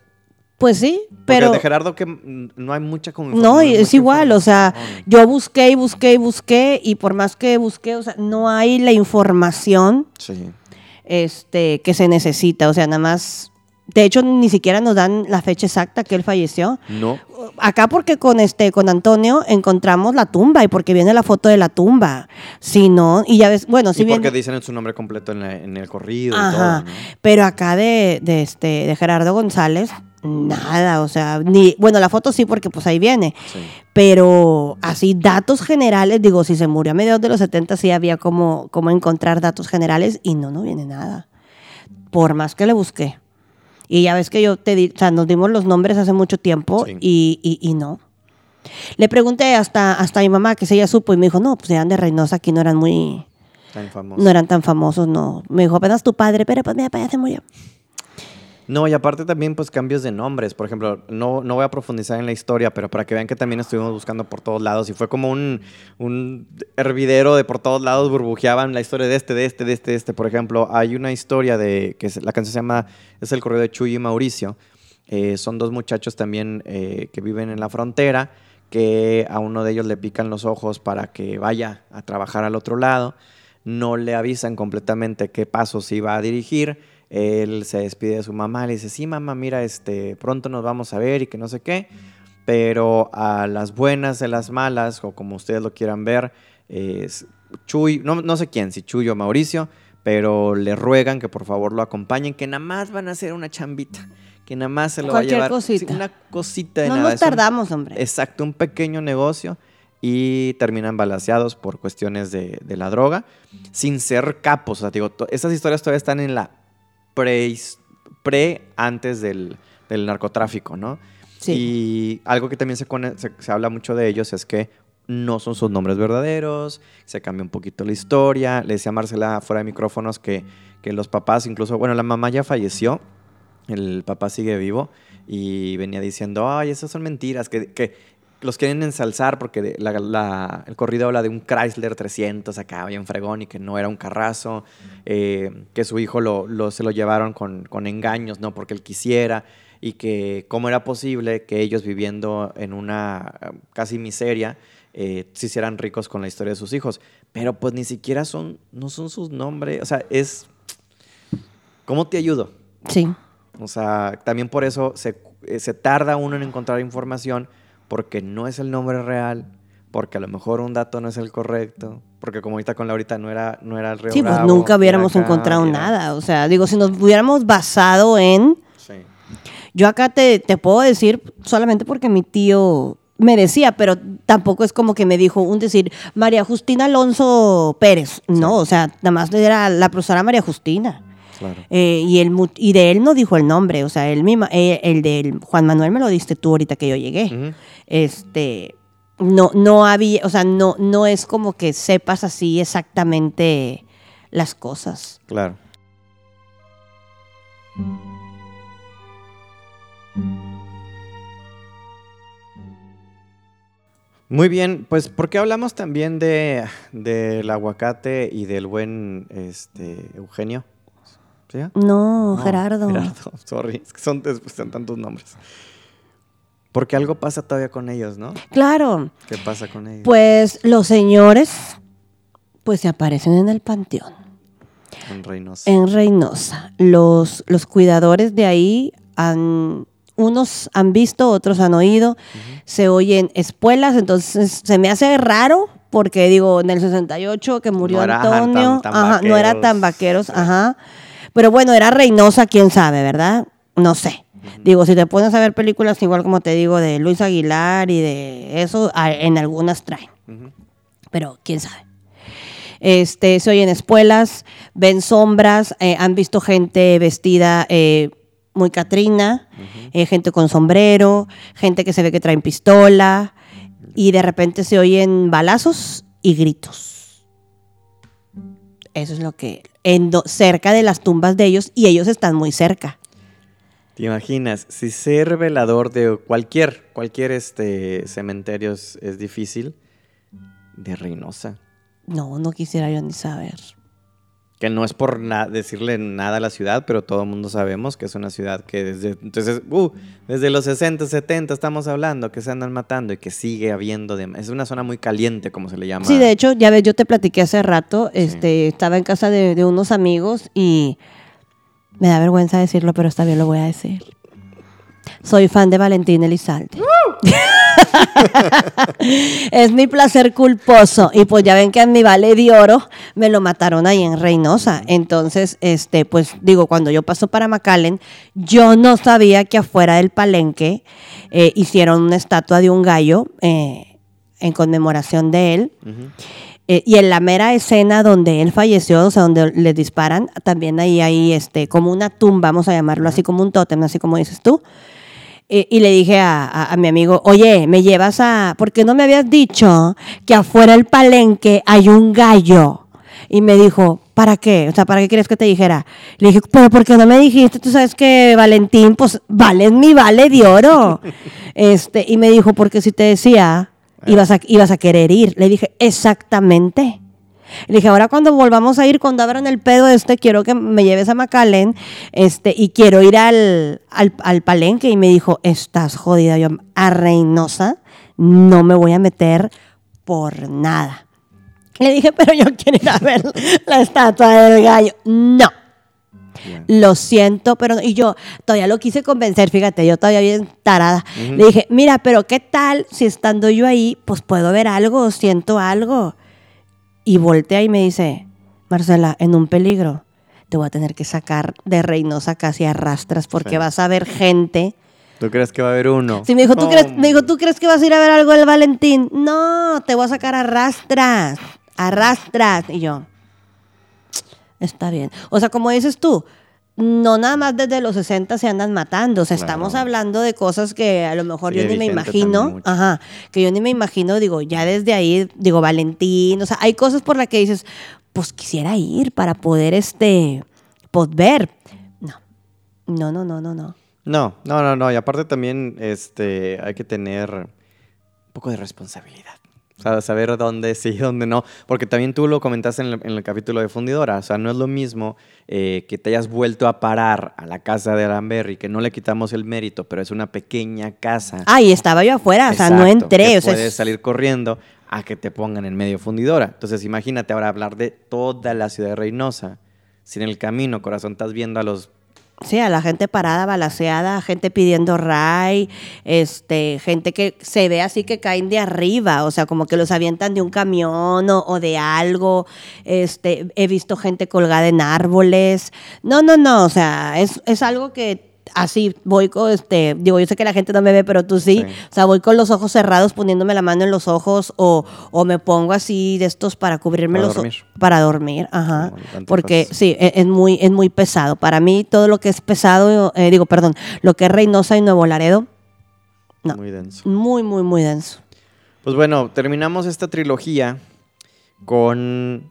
Pues sí, Porque pero... de Gerardo que no hay mucha con No, es igual, o sea, yo busqué y busqué y busqué y por más que busqué, o sea, no hay la información Sí. este, que se necesita, o sea, nada más... De hecho, ni siquiera nos dan la fecha exacta que él falleció. No. Acá porque con este con Antonio encontramos la tumba y porque viene la foto de la tumba. Si no, y ya ves, bueno, si y porque dicen su nombre completo en, la- en el corrido y Ajá. todo, ¿no? Pero acá de, de este de Gerardo González nada, o sea, ni bueno, la foto sí porque pues ahí viene. Sí. Pero así datos generales, digo, si se murió a mediados de los 70 sí había como como encontrar datos generales y no no viene nada. Por más que le busqué. Y ya ves que yo te di, o sea, nos dimos los nombres hace mucho tiempo Sí. y, y, y no. Le pregunté hasta, hasta a mi mamá que si ella supo y me dijo, no, pues eran de Reynosa, aquí no eran muy, Tan famoso. no eran tan famosos, no. Me dijo, apenas tu padre, pero pues mi papá ya se murió. No, y aparte también, pues cambios de nombres. Por ejemplo, no, no voy a profundizar en la historia, pero para que vean que también estuvimos buscando por todos lados. Y fue como un, un hervidero de por todos lados burbujeaban la historia de este, de este, de este, de este. Por ejemplo, hay una historia de que la canción se llama Es el correo de Chuy y Mauricio. Eh, son dos muchachos también eh, que viven en la frontera, que a uno de ellos le pican los ojos para que vaya a trabajar al otro lado. No le avisan completamente qué pasos iba a dirigir. Él se despide de su mamá, le dice, sí, mamá, mira, este, pronto nos vamos a ver y que no sé qué. Pero a las buenas de las malas, o como ustedes lo quieran ver, es Chuy, no, no sé quién, si Chuy o Mauricio, pero le ruegan que por favor lo acompañen, que nada más van a hacer una chambita, que nada más se lo Cualquier va a llevar. cosita. Sí, una cosita de No nada. nos un- tardamos, hombre. Exacto, un pequeño negocio y terminan balaseados por cuestiones de, de la droga, sin ser capos. O sea, digo, esas historias todavía están en la pre, pre antes del, del narcotráfico, ¿no? Sí. Y algo que también se, cone- se, se habla mucho de ellos es que no son sus nombres verdaderos, se cambia un poquito la historia. Le decía a Marcela fuera de micrófonos que, que los papás, incluso, bueno, la mamá ya falleció, el papá sigue vivo y venía diciendo, ay, esas son mentiras, que, que los quieren ensalzar porque de- la- la- el corrido habla de un Chrysler 300 acá bien fregón y que no era un carrazo, eh, que su hijo lo, lo- se lo llevaron con, con engaños, no porque él quisiera y que cómo era posible que ellos viviendo en una casi miseria eh, se hicieran ricos con la historia de sus hijos. Pero pues ni siquiera son, no son sus nombres, o sea, es... ¿Cómo te ayudo? Sí. O sea, también por eso se, eh, se tarda uno en encontrar información porque no es el nombre real, porque a lo mejor un dato no es el correcto, porque como ahorita con Laurita no era, no era el Río Sí, pues nunca hubiéramos acá, encontrado era- nada. O sea, digo, si nos hubiéramos basado en. Sí. Yo acá te, te puedo decir solamente porque mi tío me decía, pero tampoco es como que me dijo un decir María Justina Alonso Pérez. No, o sea, nada más era la profesora María Justina. Claro. Eh, y, mu- y de él no dijo el nombre, o sea, él misma, eh, el de Juan Manuel me lo diste tú ahorita que yo llegué. Este, no, no había, o sea, no, no es como que sepas así exactamente las cosas. Claro. Muy bien, pues ¿por qué hablamos también de del aguacate y del buen este Eugenio? No, No, Gerardo. Gerardo, *laughs* sorry, es que son, son tantos nombres. Porque algo pasa todavía con ellos, ¿no? Claro, ¿Qué pasa con ellos? pues los señores, pues se aparecen en el panteón, en Reynosa. en Reynosa. Los, los cuidadores de ahí han, unos han visto, otros han oído, se oyen espuelas, entonces se me hace raro. Porque digo, en el 68 que murió No Antonio, tan- tan ajá, no era tan vaqueros. vaqueros, ajá. Pero bueno, era Reynosa, quién sabe, ¿verdad? No sé. Digo, si te pones a ver películas, igual como te digo, de Luis Aguilar y de eso, en algunas traen. Pero quién sabe. Este, se oyen espuelas, ven sombras, eh, han visto gente vestida eh, muy catrina, eh, gente con sombrero, gente que se ve que traen pistola y de repente se oyen balazos y gritos. Eso es lo que en do- cerca de las tumbas de ellos y ellos están muy cerca. ¿Te imaginas? Si ser velador de cualquier, cualquier este, cementerio es, es difícil, de Reynosa. No, no quisiera yo ni saber. Que no es por na- decirle nada a la ciudad, pero todo el mundo sabemos que es una ciudad que desde, entonces, uh, desde los 60, 70 estamos hablando que se andan matando y que sigue habiendo... dem- es una zona muy caliente, como se le llama. Sí, de hecho, ya ves, yo te platiqué hace rato, este, estaba en casa de, de unos amigos y me da vergüenza decirlo, pero está bien, lo voy a decir. Soy fan de Valentín Elizalde. *laughs* es mi placer culposo. Y pues ya ven que en mi vale de oro me lo mataron ahí en Reynosa. Entonces, este, pues digo, cuando yo paso para McAllen, yo no sabía que afuera del palenque eh, hicieron una estatua de un gallo eh, en conmemoración de él. Eh, y en la mera escena donde él falleció, o sea, donde le disparan, también ahí hay este, como una tumba, vamos a llamarlo así como un tótem, así como dices tú. Y le dije a, a- a mi amigo, oye, me llevas a... ¿Por qué no me habías dicho que afuera del palenque hay un gallo? Y me dijo, ¿para qué? O sea, ¿para qué quieres que te dijera? Le dije, pero ¿por qué no me dijiste? Tú sabes que Valentín, pues, vale mi vale de oro. *laughs* este, y me dijo, porque si te decía, ibas a, ibas a querer ir. Le dije, exactamente. Le dije, ahora cuando volvamos a ir, cuando abran el pedo este, quiero que me lleves a McAllen este, y quiero ir al, al, al palenque. Y me dijo, estás jodida. Yo, a Reynosa no me voy a meter por nada. Le dije, pero yo quiero ir a ver la estatua del gallo. No. Lo siento, pero no. Y yo todavía lo quise convencer, fíjate, yo todavía bien tarada. Le dije, mira, pero ¿qué tal si estando yo ahí, pues puedo ver algo, siento algo? Y voltea y me dice, Marcela, en un peligro, te voy a tener que sacar de Reynosa casi a rastras porque Sí. vas a ver gente. ¿Tú crees que va a haber uno? Sí, me dijo, ¿tú crees, me dijo, ¿tú crees que vas a ir a ver algo del Valentín? No, te voy a sacar a rastras, a rastras. Y yo, está bien. O sea, como dices tú, no nada más desde los 60 se andan matando. O sea, Claro. estamos hablando de cosas que a lo mejor yo ni me imagino. Ajá. Que yo ni me imagino, digo, ya desde ahí, digo, Valentín. O sea, hay cosas por las que dices, pues quisiera ir para poder, este, pues ver. No. No, no, no, no, no. No, no, no, no. Y aparte también este, hay que tener un poco de responsabilidad. O sea, saber dónde sí y *laughs* dónde no. Porque también tú lo comentaste en el, en el capítulo de Fundidora. O sea, no es lo mismo eh, que te hayas vuelto a parar a la casa de Aramberry, que no le quitamos el mérito, pero es una pequeña casa. Ah, y estaba yo afuera, o sea, no entré. que O sea, puedes es- salir corriendo a que te pongan en medio fundidora. Entonces, imagínate ahora hablar de toda la ciudad de Reynosa. Si en el camino, corazón, estás viendo a los Sí, a la gente parada, balaseada, gente pidiendo ray, este, gente que se ve así que caen de arriba, o sea, como que los avientan de un camión o, o de algo. Este, he visto gente colgada en árboles. No, no, no, o sea, es, es algo que así voy con, este, digo, yo sé que la gente no me ve, pero tú sí. Sí. O sea, voy con los ojos cerrados, poniéndome la mano en los ojos o, o me pongo así de estos para cubrirme Para los dormir. ojos. Para dormir, ajá. Porque sí, e- es muy, es muy pesado. Para mí, todo lo que es pesado, eh, digo, perdón, lo que es Reynosa y Nuevo Laredo, No. muy denso. muy, muy, muy denso. Pues bueno, terminamos esta trilogía con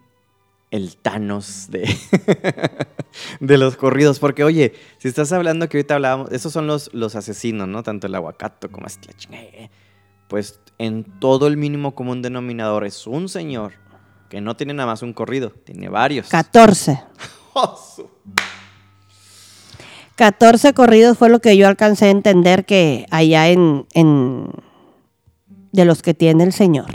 el Thanos de, *laughs* de los corridos. Porque, oye, si estás hablando que ahorita hablábamos, esos son los, los asesinos, ¿no? Tanto el aguacato como este la chingada. Pues en todo el mínimo común denominador es un señor que no tiene nada más un corrido, tiene varios. 14. *laughs* ¡Oh, su- 14 corridos fue lo que yo alcancé a entender que allá en, en de los que tiene el señor.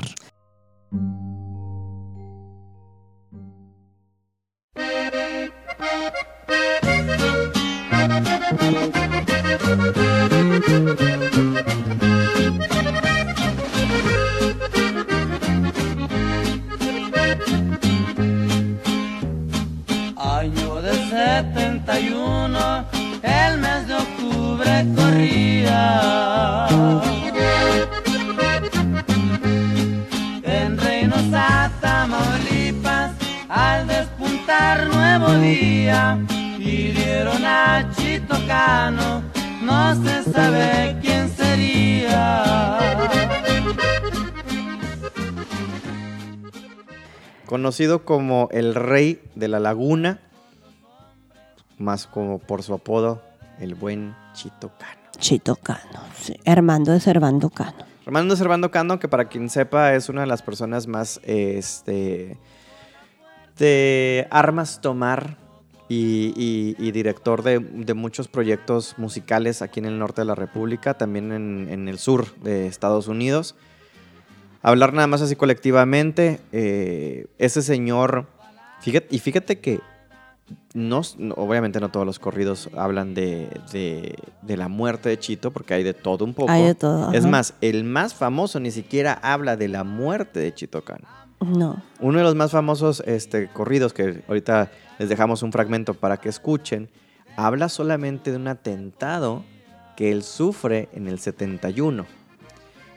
Día pidieron a Chito Cano, no se sabe quién sería. Conocido como el rey de la laguna, más como por su apodo, el buen Chito Cano. Chito Cano, sí. Armando de Servando Cano. Armando Servando Cano, que para quien sepa es una de las personas más este, de armas tomar y, y- y director de, de muchos proyectos musicales aquí en el norte de la República, también en, en el sur de Estados Unidos. Hablar nada más así colectivamente, eh, ese señor, fíjate, y fíjate que no, obviamente no todos los corridos hablan de, de- de la muerte de Chito, porque hay de todo un poco. Hay de todo, Es ajá. más, el más famoso ni siquiera habla de la muerte de Chito Cano. No. Uno de los más famosos este, corridos, que ahorita les dejamos un fragmento para que escuchen, habla solamente de un atentado que él sufre en el 71,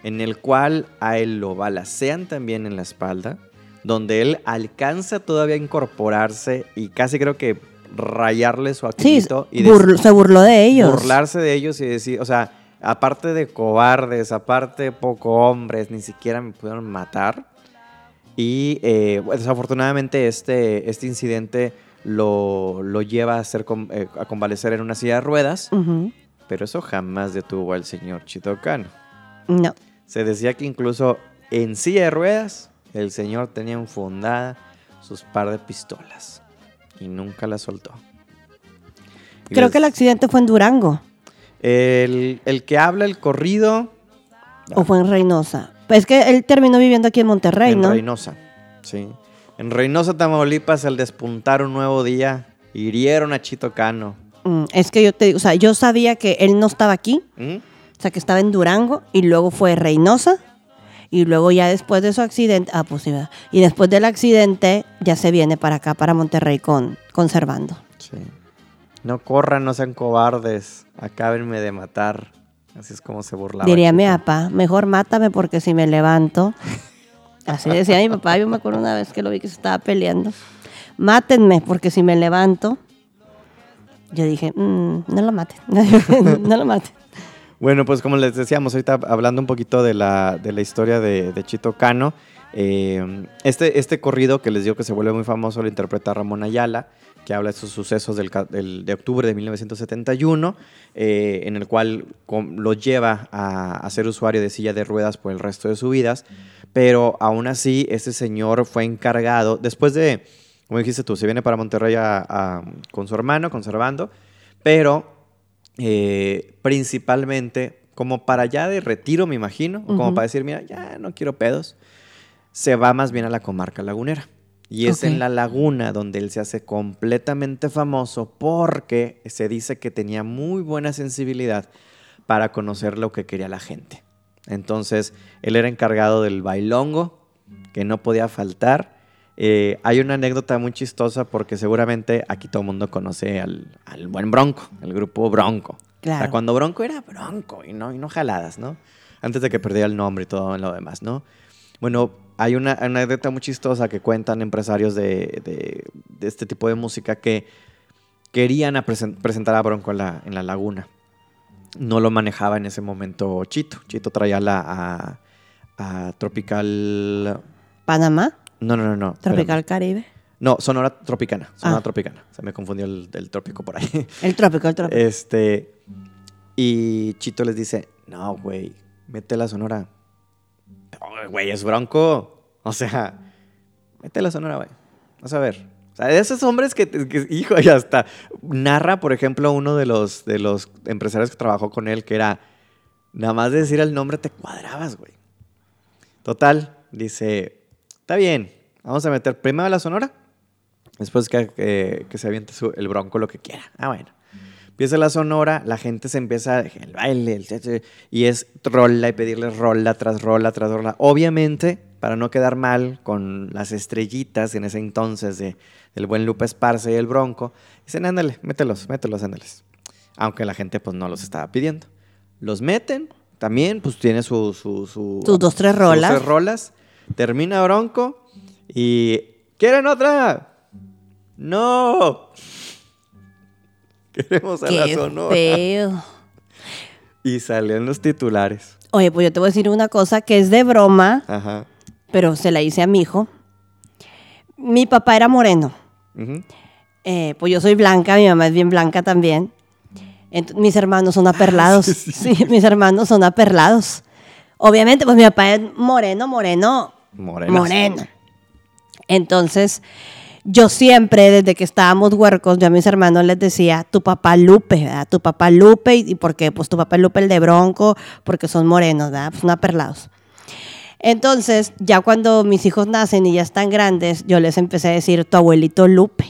en el cual a él lo balacean también en la espalda, donde él alcanza todavía a incorporarse y casi creo que rayarle su Sí, aquilito y des- burl- se burló de ellos. burlarse de ellos y decir, o sea, aparte de cobardes, aparte de poco hombres, ni siquiera me pudieron matar. Y eh, desafortunadamente este, este incidente lo, lo lleva a, ser con- eh, a convalecer en una silla de ruedas, pero eso jamás detuvo al señor Chito Cano. No. Se decía que incluso en silla de ruedas el señor tenía enfundada sus par de pistolas y nunca las soltó. Y Creo les- que el accidente fue en Durango El, el que habla el corrido o fue en Reynosa. Pues es que él terminó viviendo aquí en Monterrey, en ¿no? Reynosa. Sí. En Reynosa, Tamaulipas, al despuntar un nuevo día, hirieron a Chito Cano. Mm, es que yo te digo, o sea, yo sabía que él no estaba aquí, ¿Mm? o sea, que estaba en Durango y luego fue Reynosa y luego ya después de su accidente, ah, pues sí, ¿verdad? y después del accidente ya se viene para acá, para Monterrey con conservando. Sí. No corran, no sean cobardes. Acábenme de matar. Así es como se burlaba. Diría mi papá, mejor mátame porque si me levanto. Así decía mi papá, yo me acuerdo una vez que lo vi que se estaba peleando. Mátenme porque si me levanto. Yo dije, "Mm, no lo maten, *laughs* no lo maten. Bueno, pues como les decíamos, ahorita hablando un poquito de la, de la historia de, de Chito Cano, eh, este, este corrido que les digo que se vuelve muy famoso lo interpreta Ramón Ayala, que habla de esos sucesos del, de octubre de 1971, eh, en el cual lo lleva a, a ser usuario de silla de ruedas por el resto de su vidas, pero aún así este señor fue encargado, después de, como dijiste tú, se viene para Monterrey a- a- con su hermano, conservando, pero eh, principalmente como para allá de retiro, me imagino, o como para decir, mira, ya no quiero pedos, se va más bien a la comarca lagunera. Y es en la laguna donde él se hace completamente famoso porque se dice que tenía muy buena sensibilidad para conocer lo que quería la gente. Entonces, él era encargado del bailongo, que no podía faltar. Eh, hay una anécdota muy chistosa porque seguramente aquí todo el mundo conoce al, al buen Bronco, el grupo Bronco. O sea, Claro. cuando Bronco era Bronco y no, y no jaladas, ¿no? Antes de que perdiera el nombre y todo lo demás, ¿no? Bueno, hay una anécdota muy chistosa que cuentan empresarios de, de- de este tipo de música que querían a presen- presentar a Bronco en la, en la laguna. No lo manejaba en ese momento Chito. Chito traía la a, a Tropical... Panamá, No, no, no, no. Tropical espérame. Caribe. No, Sonora Tropicana. Sonora Ah. Tropicana. Se me confundió el, el trópico por ahí. *laughs* El trópico, el trópico. Este. Y Chito les dice: No, güey, mete la sonora. "No, Güey, es bronco. O sea, mete la sonora, güey. Vas a ver. O sea, de esos hombres que, hijo, y hasta narra, por ejemplo, uno de los, de los empresarios que trabajó con él, que era nada más de decir el nombre te cuadrabas, güey. Total, dice: Está bien, vamos a meter primero la sonora, después que, que- se aviente el bronco lo que quiera. Ah, bueno. Empieza la sonora, la gente se empieza el baile, el y es rola y pedirles rola tras rola tras rola. Obviamente, para no quedar mal con las estrellitas en ese entonces de, del buen Lupe Esparce y el Bronco, dicen, ándale, mételos, mételos, ándales. Aunque la gente pues no los estaba pidiendo. Los meten, también pues tiene su... su, su Sus dos, tres sus rolas. tres rolas. Termina Bronco y... ¿Quieren otra? ¡No! *laughs* Queremos a la Qué Sonora. feo. Y salían los titulares. Oye, pues yo te voy a decir una cosa que es de broma, Ajá. pero se la hice a mi hijo. Mi papá era moreno. Eh, pues yo soy blanca, mi mamá es bien blanca también. Mis hermanos son aperlados. *laughs* sí, sí. sí, mis hermanos son aperlados. Obviamente, pues mi papá es moreno, moreno, Morenas. moreno. Entonces, yo siempre, desde que estábamos huercos, yo a mis hermanos les decía, tu papá Lupe, ¿verdad? Tu papá Lupe, ¿y y por qué? Pues tu papá Lupe el de Bronco, porque son morenos, ¿verdad? Pues son aperlados. Entonces, ya cuando mis hijos nacen y ya están grandes, yo les empecé a decir, tu abuelito Lupe.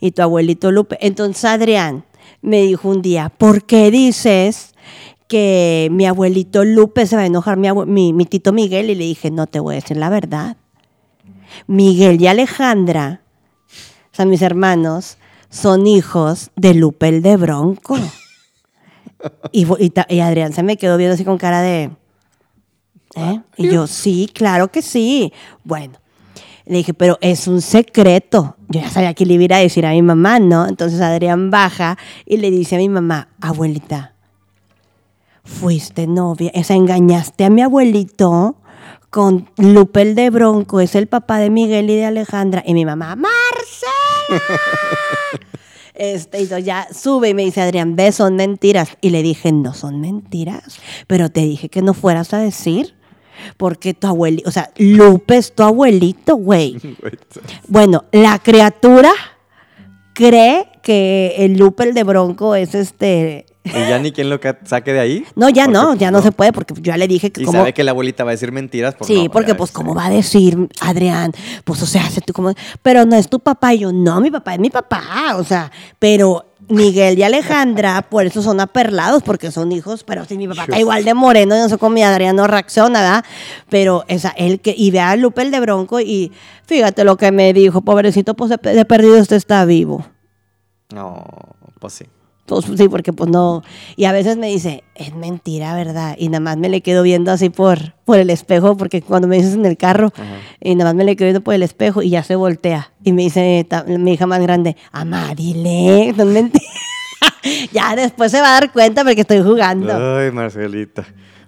Y tu abuelito Lupe. Entonces, Adrián me dijo un día, ¿por qué dices que mi abuelito Lupe se va a enojar mi tito Miguel? Y le dije, no te voy a decir la verdad. Miguel y Alejandra, o sea, mis hermanos, son hijos de Lupe el de Bronco. Y, Adrián se me quedó viendo así con cara de... ¿eh? Y yo, sí, claro que sí. Bueno, le dije, pero es un secreto. Yo ya sabía que le iba a decir a mi mamá, ¿no? Entonces Adrián baja y le dice a mi mamá, abuelita, fuiste novia, o sea, engañaste a mi abuelito con Lupe el de Bronco, es el papá de Miguel y de Alejandra. Y mi mamá, ¡Marcela! *laughs* Este, y ya sube y me dice, Adrián, ve, son mentiras. Y le dije, no son mentiras, pero te dije que no fueras a decir. Porque tu abuelito, o sea, Lupe es tu abuelito, güey. *laughs* Bueno, la criatura cree que el Lupe, el de Bronco, es este... Y ya ni quien lo saque de ahí. No, ya Porque, no, pues, ya no, se puede, porque yo ya le dije que Y como... sabe que la abuelita va a decir mentiras. Pues Sí, no, porque pues es- cómo va a decir Adrián, pues o sea, tú como, pero no es tu papá y yo, no, mi papá es mi papá, o sea, pero Miguel y Alejandra, *laughs* por eso son aperlados, porque son hijos, pero si mi papá está igual de moreno, yo no sé cómo mi Adrián no reacciona, ¿verdad? Pero esa, él que, y ve a Lupe el de Bronco y fíjate lo que me dijo, pobrecito, pues de perdido usted está vivo. No, pues sí. Pues sí, porque pues no. Y a veces me dice, es mentira, ¿verdad? Y nada más me le quedo viendo así por, por el espejo, porque cuando me dices en el carro, y nada más me le quedo viendo por el espejo y ya se voltea. Y me dice mi hija más grande, Amá, dile, no es mentira. *laughs* ya después se va a dar cuenta porque estoy jugando. Ay, Marcelita.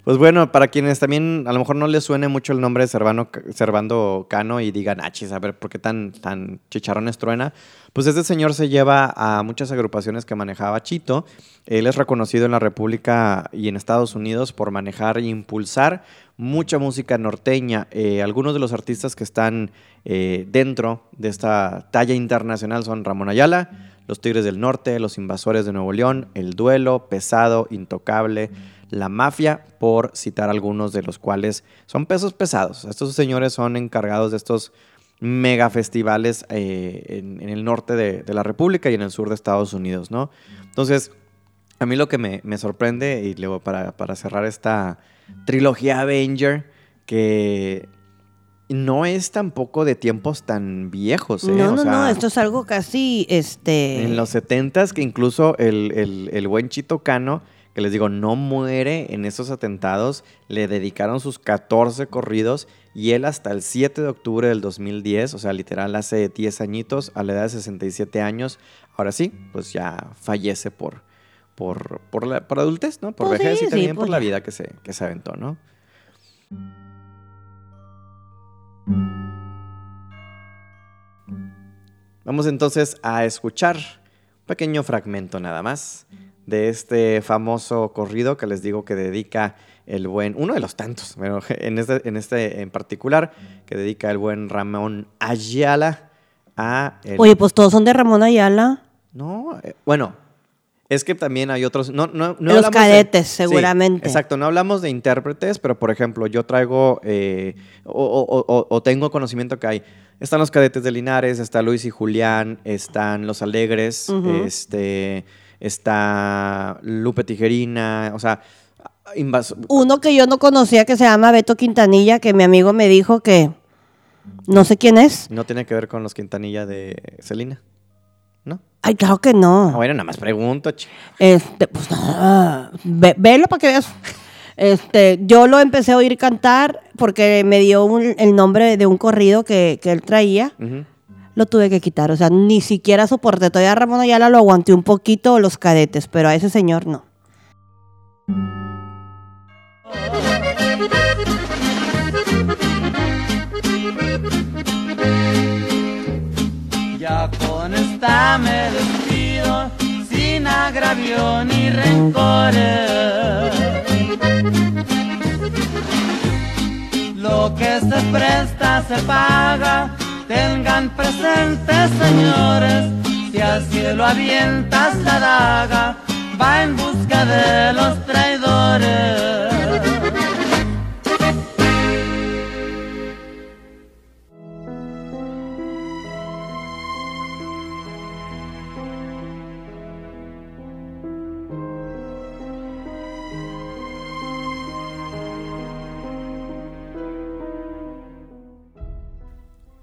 Pues bueno, para quienes también a lo mejor no les suene mucho el nombre de Servano, Servando Cano y digan, ah, chis, a ver, ¿por qué tan, tan chicharrones truena? Pues este señor se lleva a muchas agrupaciones que manejaba Chito. Él es reconocido en la República y en Estados Unidos por manejar e impulsar mucha música norteña. Eh, algunos de los artistas que están eh, dentro de esta talla internacional son Ramón Ayala, Los Tigres del Norte, Los Invasores de Nuevo León, El Duelo, Pesado, Intocable, La Mafia, por citar algunos de los cuales son pesos pesados. Estos señores son encargados de estos mega festivales eh, en, en el norte de, de la República y en el sur de Estados Unidos, ¿no? Entonces, a mí lo que me, me sorprende, y luego para, para cerrar esta trilogía Avenger, que no es tampoco de tiempos tan viejos, ¿eh? No, O no, no, esto es algo casi, este... en los 70s, que incluso el, el- el buen Chito Cano, que les digo, no muere en esos atentados, le dedicaron sus 14 corridos y él hasta el 7 de octubre del 2010, o sea, literal hace 10 añitos, a la edad de 67 años, ahora sí, pues ya fallece por, por, por, la, por adultez, ¿no? Por Pues vejez sí, y sí, también pues por la ya. vida que se, que se aventó, ¿no? Vamos entonces a escuchar un pequeño fragmento nada más de este famoso corrido que les digo que dedica el buen, uno de los tantos, *laughs* pero en este en, este en particular, que dedica el buen Ramón Ayala a... el- Oye, pues todos son de Ramón Ayala. no, eh, bueno, es que también hay otros. No, no, no Los de- cadetes, Sí, seguramente. exacto, no hablamos de intérpretes, pero por ejemplo, yo traigo eh, o, o- o- o tengo conocimiento que hay. Están los cadetes de Linares, está Luis y Julián, están los Alegres, este, está Lupe Tijerina, o sea, Uno que yo no conocía que se llama Beto Quintanilla, que mi amigo me dijo que no sé quién es. no tiene que ver con los Quintanilla de Celina, ¿no? Ay, claro que no. Ah, bueno, nada más pregunto. ch- Este, pues no, ve- velo para que veas. Este, yo lo empecé a oír cantar porque me dio un- el nombre de un corrido que, que él traía. Ujú. Lo tuve que quitar. O sea, ni siquiera soporté. Todavía Ramón Ayala lo aguanté un poquito los cadetes, pero a ese señor no. Ya con esta me despido sin agravio ni rencores. Lo que se presta se paga, tengan presentes señores, si al cielo avientas la daga, va en busca de los traidores.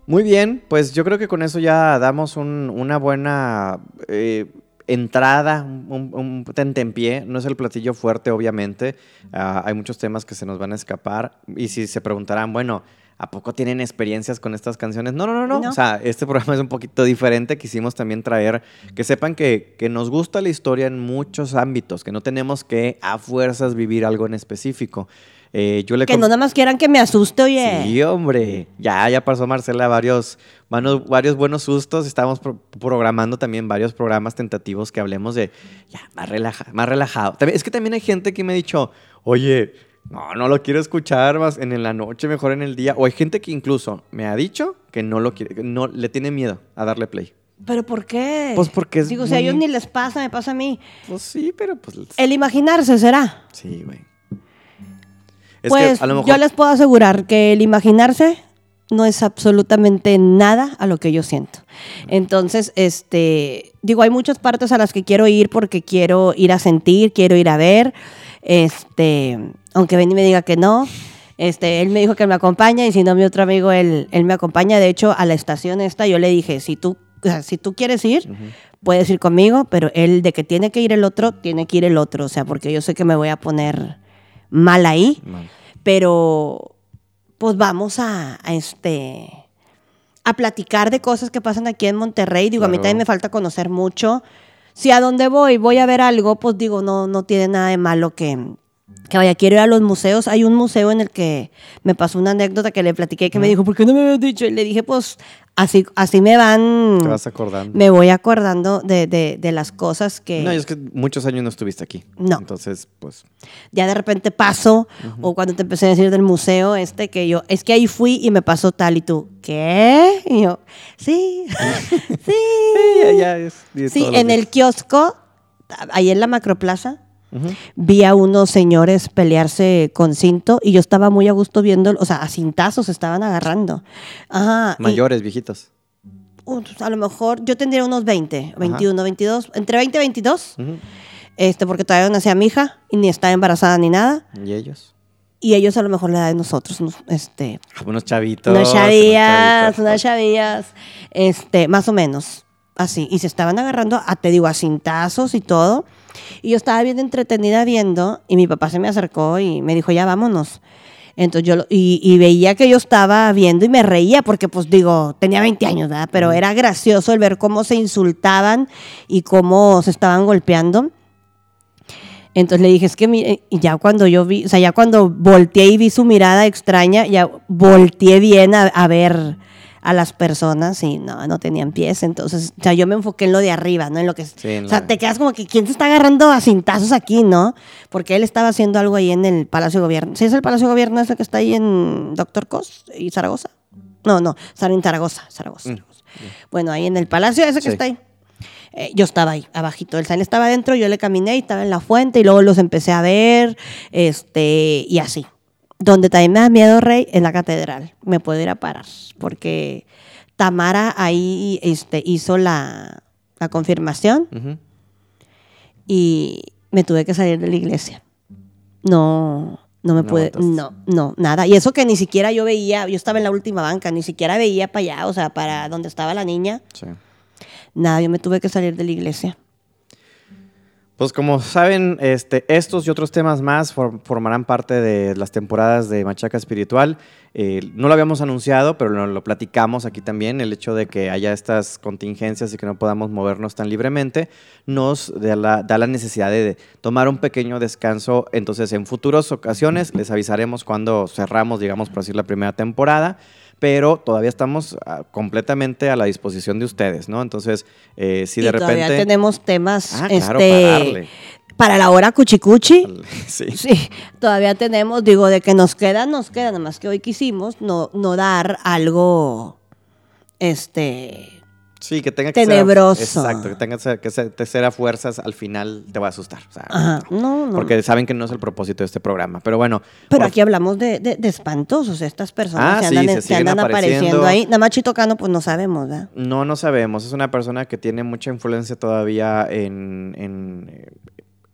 Muy bien, pues yo creo que con eso ya damos un- una buena eh, entrada, un, un tentempié. No es el platillo fuerte, obviamente. Ah, hay muchos temas que se nos van a escapar. Y si se preguntarán, bueno, ¿a poco tienen experiencias con estas canciones? No, no, no, no. No. O sea, este programa es un poquito diferente. Quisimos también traer que sepan que, que nos gusta la historia en muchos ámbitos, que no tenemos que a fuerzas vivir algo en específico. Eh, yo le Que no nada más quieran que me asuste, oye. Sí, hombre. Ya, ya pasó Marcela varios, varios buenos sustos. Estamos pro- programando también varios programas tentativos que hablemos de ya, más, relaja, más relajado. También- es que también hay gente que me ha dicho, oye, no, no lo quiero escuchar más en la noche, mejor en el día. O hay gente que incluso me ha dicho que no lo quiere, no le tiene miedo a darle play. ¿Pero por qué? Pues porque es Digo, si a ellos ni les pasa, me pasa a mí. Pues sí, pero pues. El imaginarse será. Sí, güey. Es pues que a lo mejor. yo les puedo asegurar que el imaginarse no es absolutamente nada a lo que yo siento. Entonces, este, digo, hay muchas partes a las que quiero ir porque quiero ir a sentir, quiero ir a ver. Este, aunque Benny me diga que no. Este, él me dijo que me acompaña y si no, mi otro amigo, él, él me acompaña. De hecho, a la estación esta yo le dije, si tú, o sea, si tú quieres ir, puedes ir conmigo, pero él de que tiene que ir el otro, tiene que ir el otro. O sea, porque yo sé que me voy a poner mal ahí Mal. pero pues vamos a, a, este a platicar de cosas que pasan aquí en Monterrey. Digo, a mí también me falta conocer mucho. Si a donde voy voy a ver algo, pues digo, no, no tiene nada de malo que, que vaya, quiero ir a los museos. Hay un museo en el que me pasó una anécdota que le platiqué que me dijo, ¿por qué no me habías dicho? Y le dije, pues así, así me van, Te vas acordando. me voy acordando de, de- de las cosas que No, es que muchos años no estuviste aquí. No. Entonces, pues. ya de repente paso, o cuando te empecé a decir del museo este, que yo, es que ahí fui y me pasó tal y tú, ¿qué? Y yo, sí, *laughs* sí. *laughs* Sí, ya, ya es. Sí, en días. el kiosco, ahí en la macroplaza, Vi a unos señores pelearse con cinto y yo estaba muy a gusto viendo, o sea, a cintazos estaban agarrando. Ajá. y- Mayores, viejitos. uh, a lo mejor yo tendría unos 20, 21, 22, entre 20 y 22, Ujú. este, porque todavía no nacía mi hija y ni estaba embarazada ni nada. ¿Y ellos? Y ellos a lo mejor la edad de nosotros, unos, este, Ah, unos chavitos. unas chavillas, unas chavillas, este, más o menos, así. Y se estaban agarrando, a, te digo, a cintazos y todo. Y yo estaba bien entretenida viendo, y mi papá se me acercó y me dijo, ya vámonos. Entonces yo, y, y veía que yo estaba viendo y me reía, porque pues digo, tenía 20 años, ¿verdad? Pero era gracioso el ver cómo se insultaban y cómo se estaban golpeando. Entonces le dije, es que mire, y ya cuando yo vi, o sea, ya cuando volteé y vi su mirada extraña, ya volteé bien a, a ver a las personas y no, no tenían pies. Entonces, o sea, yo me enfoqué en lo de arriba, ¿no? En lo que... Sí, o sea, la- te quedas como que, ¿quién se está agarrando a cintazos aquí, no? Porque él estaba haciendo algo ahí en el Palacio de Gobierno. ¿Sí es el Palacio de Gobierno ese que está ahí en Doctor Cos y Zaragoza? No, no, en Zaragoza, Zaragoza. Zaragoza. Bueno, ahí en el Palacio ese que Sí. está ahí. Eh, yo estaba ahí, abajito. El Él estaba adentro, yo le caminé y estaba en la fuente y luego los empecé a ver, este, y así. Donde también me da miedo, Rey, en la catedral. Me puedo ir a parar, porque Tamara ahí este, hizo la, la confirmación y me tuve que salir de la iglesia. No, no me No pude, no, no, nada. Y eso que ni siquiera yo veía, yo estaba en la última banca, ni siquiera veía para allá, o sea, para donde estaba la niña. Sí. Nada, yo me tuve que salir de la iglesia. Pues como saben, este, estos y otros temas más for- formarán parte de las temporadas de Machaca Espiritual. Eh, no lo habíamos anunciado, pero lo, platicamos aquí también. El hecho de que haya estas contingencias y que no podamos movernos tan libremente nos da la, da la necesidad de, tomar un pequeño descanso. Entonces, en futuras ocasiones les avisaremos cuando cerramos, digamos, por decir, la primera temporada pero todavía estamos ah, completamente a la disposición de ustedes, ¿no? Entonces, eh, si y de repente... todavía tenemos temas Ah, claro, este, para darle. para la hora cuchicuchi. *laughs* Sí. Sí, todavía tenemos, digo, de que nos queda, nos queda, nada más que hoy quisimos no, no dar algo, este, Sí, que tenga que Tenebroso. ser. Exacto, que tenga que ser, que ser- fuerzas al final te va a asustar. o sea, ajá, no, no. Porque saben que no es el propósito de este programa. Pero bueno. Pero aquí hablamos de, de, de espantosos, estas personas Ah, que andan, se andan apareciendo apareciendo. ahí. Nada más pues no sabemos, ¿verdad? No, no sabemos. Es una persona que tiene mucha influencia todavía en, en,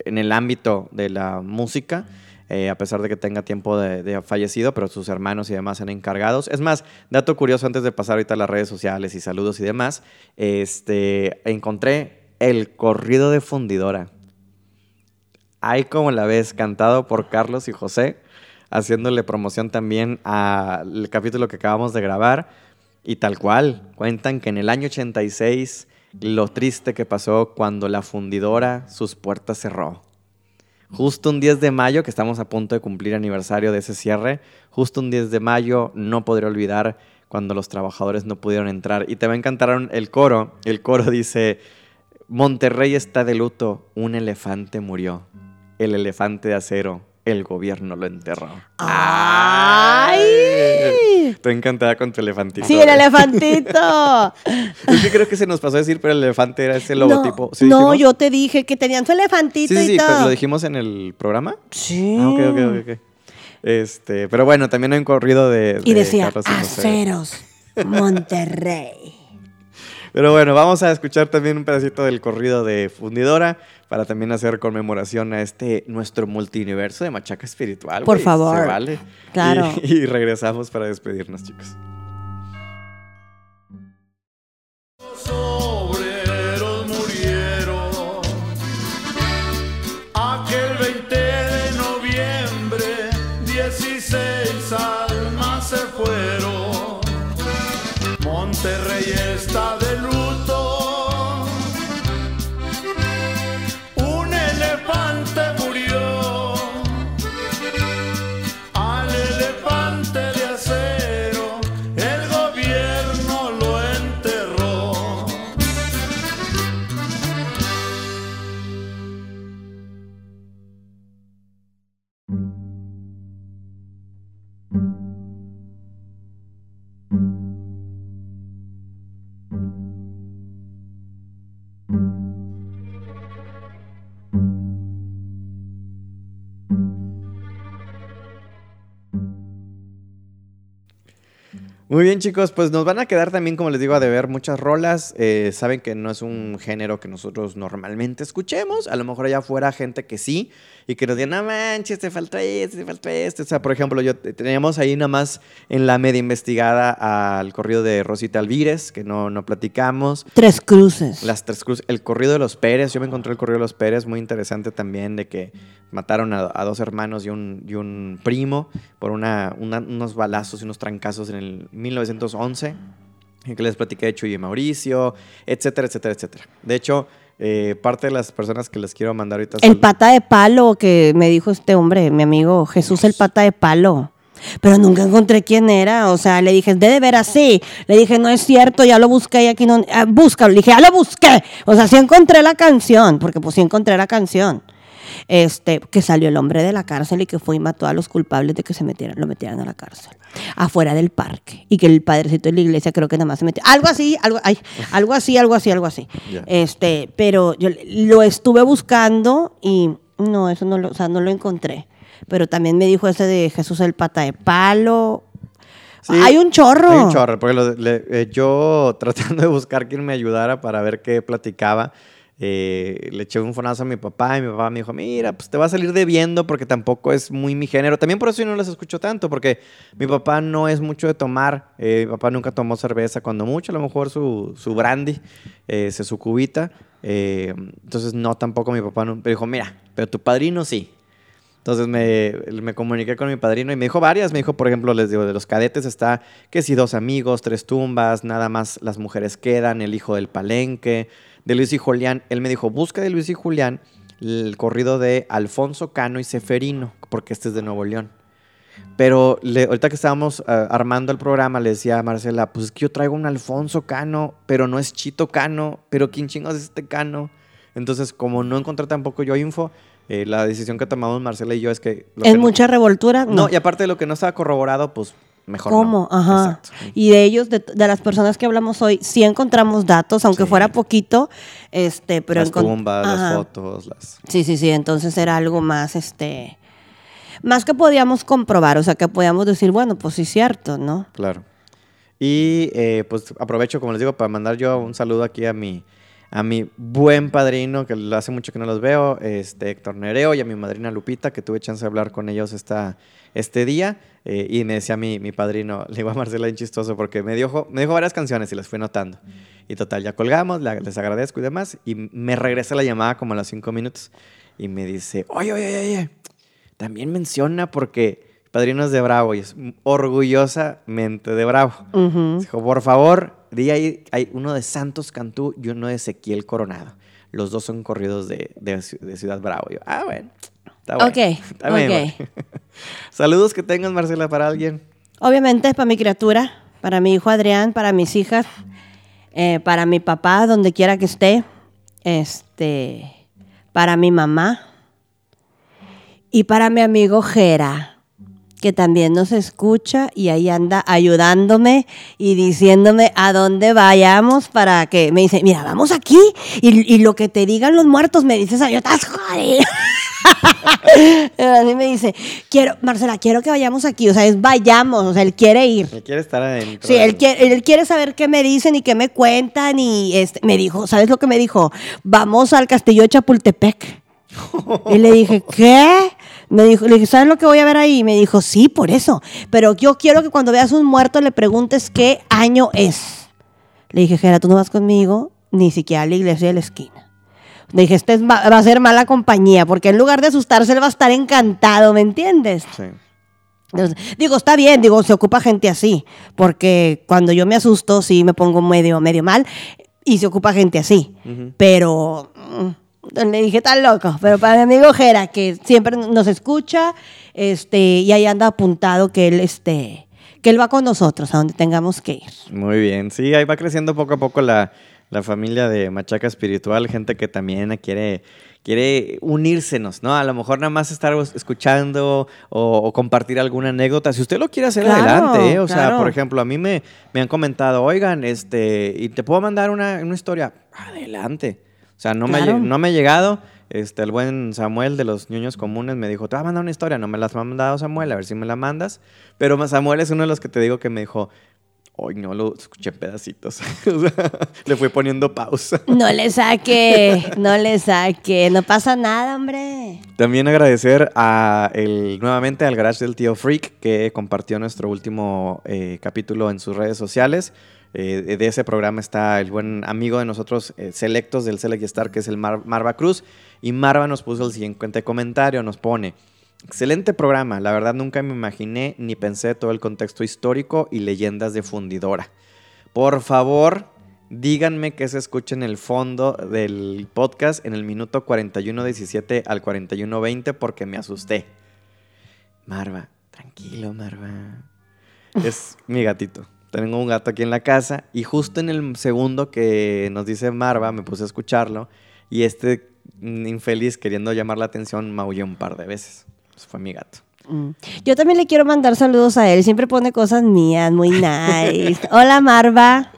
en el ámbito de la música, eh, a pesar de que tenga tiempo de, fallecido, pero sus hermanos y demás han encargados. Es más, dato curioso antes de pasar ahorita a las redes sociales y saludos y demás, este, encontré el corrido de fundidora. Ahí como la ves, cantado por Carlos y José, haciéndole promoción también al capítulo que acabamos de grabar. Y tal cual, cuentan que en el año 86 lo triste que pasó cuando la fundidora sus puertas cerró. Justo un 10 de mayo, que estamos a punto de cumplir aniversario de ese cierre, justo un 10 de mayo no podré olvidar cuando los trabajadores no pudieron entrar. Y te va a encantar el coro. El coro dice, Monterrey está de luto, un elefante murió. El elefante de acero, el gobierno lo enterró. ¡Ay! Estoy encantada con tu elefantito. Sí, el elefantito. *laughs* Es que creo que se nos pasó a decir, pero el elefante era ese logotipo. No, ¿Sí no, dijimos? yo te dije que tenían su elefantito Sí, sí, y sí, todo. pero lo dijimos en el programa. Sí. Ah, ok, ok, ok. Este, pero bueno, también hay un corrido de. Y de decía, Carlos y José. aceros, Monterrey. Pero bueno, vamos a escuchar también un pedacito del corrido de Fundidora para también hacer conmemoración a este nuestro multiuniverso de machaca espiritual. Por favor. Se vale. Claro. Y, y regresamos para despedirnos, chicos. Monterrey está de luto. Muy bien, chicos, pues nos van a quedar también, como les digo, a deber muchas rolas. Eh, saben que no es un género que nosotros normalmente escuchemos. A lo mejor allá afuera gente que sí y que nos digan, no manches, te falta esto, te falta esto. O sea, por ejemplo, yo teníamos ahí nada más en la media investigada al corrido de Rosita Alvírez, que no, no platicamos. Tres cruces. Las tres cruces, el corrido de los Pérez, yo me encontré el corrido de los Pérez, muy interesante también, de que mataron a, a dos hermanos y un, y un primo por una, una- unos balazos y unos trancazos en el 1911, en que les platiqué de Chuy y Mauricio, etcétera, etcétera, etcétera. De hecho, eh, parte de las personas que les quiero mandar ahorita... El sal- pata de palo que me dijo este hombre, mi amigo Jesús el pata de palo. Pero nunca encontré quién era. O sea, le dije, de de ver así. Le dije, no es cierto, ya lo busqué y aquí no. ah, búscalo. Le dije, ya lo busqué. O sea, sí encontré la canción, porque pues sí encontré la canción. Este, que salió el hombre de la cárcel y que fue y mató a los culpables de que se metieran, lo metieran a la cárcel. Afuera del parque. Y que el padrecito de la iglesia creo que nada más se metió. Algo así, algo, ay, algo así, algo así, algo así. Este, pero yo lo estuve buscando y no, eso no lo, o sea, no lo encontré. Pero también me dijo ese de Jesús el pata de palo. Sí, Hay un chorro. Hay un chorro, porque lo- le- eh, yo *laughs* tratando de buscar quien me ayudara para ver qué platicaba, eh, le eché un fonazo a mi papá y mi papá me dijo, mira, pues te va a salir debiendo porque tampoco es muy mi género. También por eso yo no las escucho tanto, porque mi papá no es mucho de tomar. eh, mi papá nunca tomó cerveza, cuando mucho, a lo mejor su, su brandy, eh, su cubita. Eh, entonces, no, tampoco mi papá no, me dijo, mira, pero tu padrino sí. Entonces me, me comuniqué con mi padrino y me dijo varias. Me dijo, por ejemplo, les digo, de los cadetes está que si dos amigos, tres tumbas, nada más las mujeres quedan, el hijo del palenque, de Luis y Julián. Él me dijo, busca de Luis y Julián el corrido de Alfonso Cano y Seferino, porque este es de Nuevo León. Pero le- ahorita que estábamos ah, armando el programa, le decía a Marcela, pues es que yo traigo un Alfonso Cano, pero no es Chito Cano, pero ¿quién chingados es este Cano? Entonces, como no encontré tampoco yo info, eh, la decisión que tomamos Marcela y yo es que... lo ¿Es que no- mucha revoltura? No, y aparte de lo que no estaba corroborado, pues mejor ¿Cómo? no. Ajá. Exacto. Y de ellos, de, de las personas que hablamos hoy, sí encontramos datos, aunque Sí. fuera poquito, este, pero las tumbas, las fotos, las... Sí, sí, sí. Entonces era algo más, este, más que podíamos comprobar, o sea, que podíamos decir, bueno, pues sí, cierto, ¿no? Claro. Y eh, pues aprovecho, como les digo, para mandar yo un saludo aquí a mi, a mi buen padrino, que hace mucho que no los veo, este Héctor Nereo, y a mi madrina Lupita, que tuve chance de hablar con ellos esta, este día. eh, y me decía mi, mi padrino, *laughs* le digo a Marcela, bien chistoso, porque me dijo, me dijo varias canciones y las fui notando. Y total, ya colgamos, la- les agradezco y demás. Y me regresa la llamada como a los cinco minutos. Y me dice, oye, oye, oye, oye, también menciona porque padrino es de Bravo y es orgullosamente de Bravo. Dijo, por favor, di ahí, hay uno de Santos Cantú y uno de Ezequiel Coronado. Los dos son corridos de, de Ci- de Ciudad Bravo. Yo, ah, bueno. Está bueno. Ok, está bien, bueno. *laughs* Saludos que tengas, Marcela, para alguien. Obviamente para mi criatura, para mi hijo Adrián, para mis hijas, eh, para mi papá, donde quiera que esté, este, para mi mamá y para mi amigo Jera, que también nos escucha y ahí anda ayudándome y diciéndome a dónde vayamos para que me dice, mira, vamos aquí y, y lo que te digan los muertos me dices, yo estás jodido. *laughs* Así me dice, quiero, Marcela, quiero que vayamos aquí. O sea, es vayamos, o sea, él quiere ir. Me quiere estar adentro. Sí, él quiere, él quiere saber qué me dicen y qué me cuentan. Y este, me dijo, ¿sabes lo que me dijo? Vamos al castillo de Chapultepec. Y le dije, ¿qué? Me dijo, le dije, ¿sabes lo que voy a ver ahí? Y me dijo, sí, por eso. Pero yo quiero que cuando veas un muerto le preguntes qué año es. Le dije, Gera, tú no vas conmigo ni siquiera a la iglesia de la esquina. Le dije, este va a ser mala compañía, porque en lugar de asustarse, él va a estar encantado, ¿me entiendes? Sí. Entonces, digo, está bien, digo, se ocupa gente así, porque cuando yo me asusto, sí me pongo medio, medio mal, y se ocupa gente así. Ujú. Pero mm, le dije tan loco, pero para mi amigo Jera, que siempre nos escucha, este, y ahí anda apuntado que él, este, que él va con nosotros a donde tengamos que ir. Muy bien. Sí, ahí va creciendo poco a poco la, la familia de Machaca Espiritual, gente que también quiere, quiere unírsenos, ¿no? A lo mejor nada más estar escuchando o, o compartir alguna anécdota. Si usted lo quiere hacer Claro, adelante, ¿eh? O sea, por ejemplo, a mí me, me han comentado, oigan, este, y te puedo mandar una, una historia. Adelante. O sea, no, me, Claro. no me ha llegado. Este, el buen Samuel de los niños comunes me dijo, te voy a mandar una historia. No me la has mandado, Samuel, a ver si me la mandas. Pero Samuel es uno de los que te digo que me dijo, hoy no lo escuché en pedacitos. *laughs* Le fui poniendo pausa. No le saque, no le saque, no pasa nada, hombre. También agradecer a el, nuevamente al Garage del Tío Freak que compartió nuestro último eh, capítulo en sus redes sociales. Eh, de- ese programa está el buen amigo de nosotros, eh, selectos del Select Star, que es el Mar- Marva Cruz. Y Marva nos puso el siguiente comentario, nos pone, excelente programa, la verdad nunca me imaginé ni pensé todo el contexto histórico y leyendas de fundidora. Por favor, díganme que se escucha en el fondo del podcast en el minuto 41.17 al 41.20 porque me asusté. Marva, tranquilo, Marva. Es mi gatito. Tengo un gato aquí en la casa y justo en el segundo que nos dice Marva me puse a escucharlo y este mm, infeliz queriendo llamar la atención maulló un par de veces. Ese fue mi gato. Mm. Yo también le quiero mandar saludos a él. Siempre pone cosas mías, muy nice. *laughs* Hola, Marva.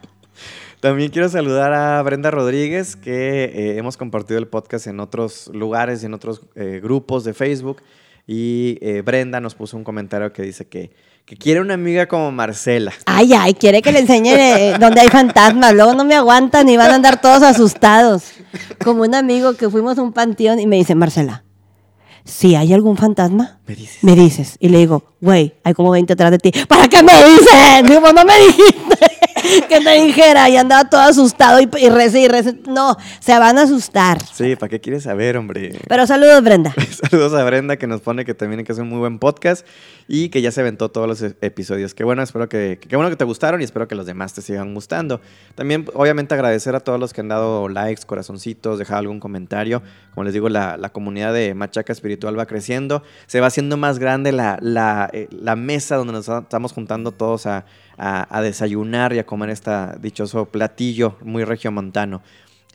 También quiero saludar a Brenda Rodríguez, que eh, hemos compartido el podcast en otros lugares y en otros eh, grupos de Facebook. Y eh, Brenda nos puso un comentario que dice que, que quiere una amiga como Marcela. Ay, ay, quiere que le enseñe eh, donde hay fantasmas. Luego no me aguantan y van a andar todos asustados. Como un amigo que fuimos a un panteón y me dice, Marcela, si hay algún fantasma, Me dices. me dices. Y le digo, güey, hay como 20 atrás de ti. ¿Para qué me dices? Digo, no me dijiste. *laughs* que te dijera y andaba todo asustado y, y reza y reza. No, se van a asustar. Sí, ¿para qué quieres saber, hombre? Pero saludos, Brenda. *laughs* Saludos a Brenda que nos pone que también que es un muy buen podcast y que ya se aventó todos los e- episodios. Qué bueno, espero que, qué bueno que te gustaron y espero que los demás te sigan gustando. También, obviamente, agradecer a todos los que han dado likes, corazoncitos, dejado algún comentario. Como les digo, la, la comunidad de Machaca Espiritual va creciendo. Se va haciendo más grande la, la, eh, la mesa donde nos estamos juntando todos a, a, a desayunar y a comer este dichoso platillo muy regiomontano.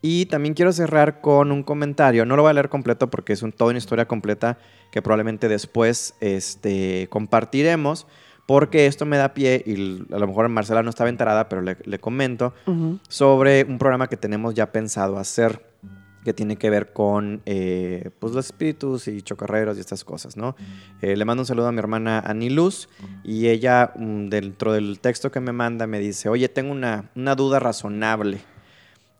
Y también quiero cerrar con un comentario. No lo voy a leer completo porque es un, toda una historia completa que probablemente después este, compartiremos. Porque esto me da pie, y a lo mejor Marcela no estaba enterada, pero le, le comento, Ujú. sobre un programa que tenemos ya pensado hacer que tiene que ver con eh, pues los espíritus y chocarreros y estas cosas, ¿no? Eh, le mando un saludo a mi hermana Ani Luz y ella mm, dentro del texto que me manda me dice, oye, tengo una, una duda razonable.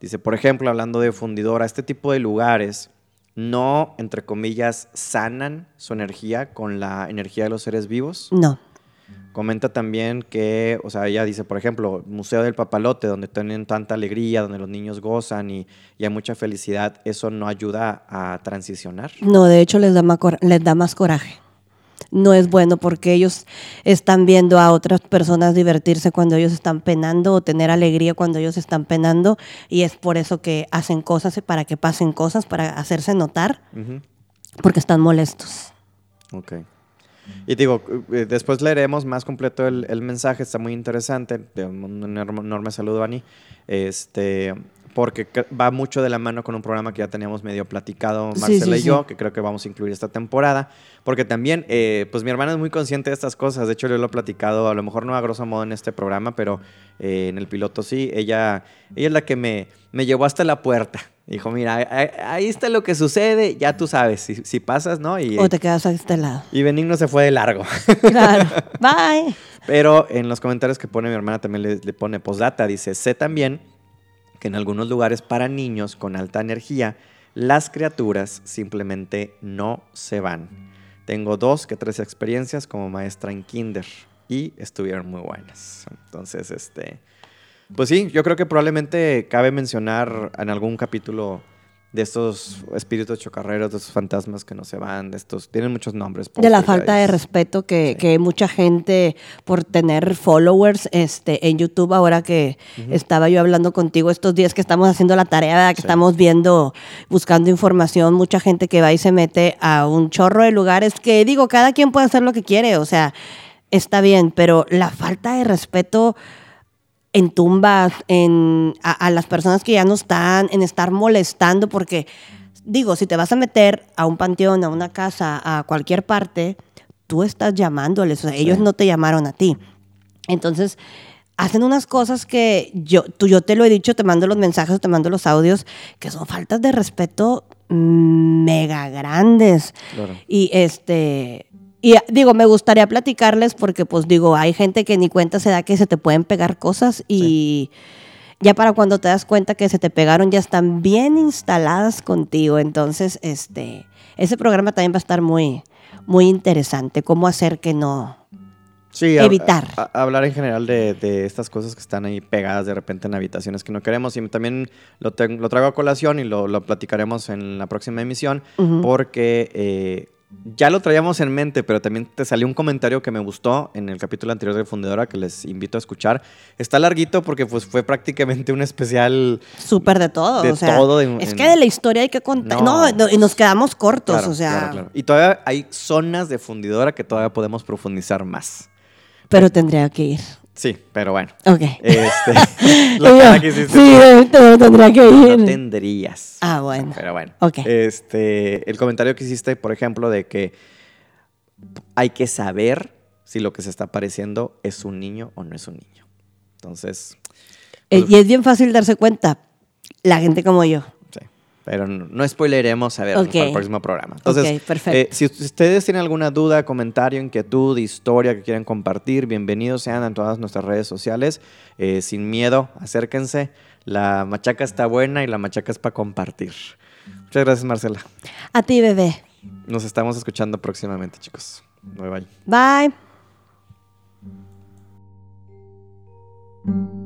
Dice, por ejemplo, hablando de fundidora, este tipo de lugares no, entre comillas, sanan su energía con la energía de los seres vivos. No. Comenta también que, o sea, ella dice, por ejemplo, Museo del Papalote, donde tienen tanta alegría, donde los niños gozan y, y hay mucha felicidad, eso no ayuda a transicionar. No, de hecho les da, más les da más coraje. No es bueno porque ellos están viendo a otras personas divertirse cuando ellos están penando o tener alegría cuando ellos están penando y es por eso que hacen cosas para que pasen cosas, para hacerse notar, porque están molestos. Ok. Y digo, eh, después leeremos más completo el, el mensaje, está muy interesante. Un enorme, enorme saludo, Ani. Este, porque va mucho de la mano con un programa que ya teníamos medio platicado, Sí, Marcela sí, y yo, sí. que creo que vamos a incluir esta temporada. Porque también, eh, pues mi hermana es muy consciente de estas cosas. De hecho, yo lo he platicado, a lo mejor no a grosso modo en este programa, pero eh, en el piloto sí. Ella, ella es la que me, me llevó hasta la puerta. Dijo, mira, ahí, está lo que sucede, ya tú sabes, si, si pasas, ¿no? Y, O te quedas a este lado. y Benigno se fue de largo. *laughs* Claro. *laughs* Bye. Pero en los comentarios que pone mi hermana también le, le pone postdata. Dice, sé también que en algunos lugares para niños con alta energía, las criaturas simplemente no se van. Tengo dos que tres experiencias como maestra en kinder y estuvieron muy buenas. Entonces, este... Pues sí, yo creo que probablemente cabe mencionar en algún capítulo de estos espíritus chocarreros, de estos fantasmas que no se van, de estos... Tienen muchos nombres. de la falta de respeto que, Sí. que mucha gente por tener followers este en YouTube ahora que estaba yo hablando contigo estos días que estamos haciendo la tarea ¿verdad? que Sí. estamos viendo buscando información mucha gente que va y se mete a un chorro de lugares que digo cada quien puede hacer lo que quiere o sea está bien pero la falta de respeto en tumbas, en, a, a las personas que ya no están, en estar molestando, porque digo, si te vas a meter a un panteón, a una casa, a cualquier parte, tú estás llamándoles, o sea, ellos no te llamaron a ti. Entonces, hacen unas cosas que yo, tú, yo te lo he dicho, te mando los mensajes, te mando los audios, que son faltas de respeto mm, mega grandes. Claro. Y este. Y digo, me gustaría platicarles porque, pues digo, hay gente que ni cuenta se da que se te pueden pegar cosas y ya para cuando te das cuenta que se te pegaron ya están bien instaladas contigo. Entonces, este, ese programa también va a estar muy, muy interesante. Cómo hacer que no. Sí, Evitar. a- a- hablar en general de, de estas cosas que están ahí pegadas de repente en habitaciones que no queremos. Y también lo, te- lo traigo a colación y lo, lo platicaremos en la próxima emisión porque eh, ya lo traíamos en mente, pero también te salió un comentario que me gustó en el capítulo anterior de Fundadora que les invito a escuchar. Está larguito porque pues, fue prácticamente un especial Súper de todo. De o sea, todo en- es en- que de la historia hay que contar. No. No, no, y nos quedamos cortos. Claro, o sea, claro, claro. Y todavía hay zonas de fundidora que todavía podemos profundizar más. pero tendría que ir. Sí, pero bueno. Ok. Este, *laughs* *laughs* la cara que hiciste sí, te- tendría que ir. no tendrías. Ah, bueno. Pero bueno. Ok. Este, el comentario que hiciste, por ejemplo, de que hay que saber si lo que se está apareciendo es un niño o no es un niño. Entonces, Eh, pues, y es bien fácil darse cuenta, la gente como yo. Pero no, no spoileremos a ver para el próximo programa. Entonces, perfecto. eh, si ustedes tienen alguna duda, comentario, inquietud, historia que quieran compartir, bienvenidos sean en todas nuestras redes sociales. Eh, sin miedo, acérquense. La machaca está buena y la machaca es para compartir. Muchas gracias, Marcela. A ti, bebé. Nos estamos escuchando próximamente, chicos. Bye bye. Bye.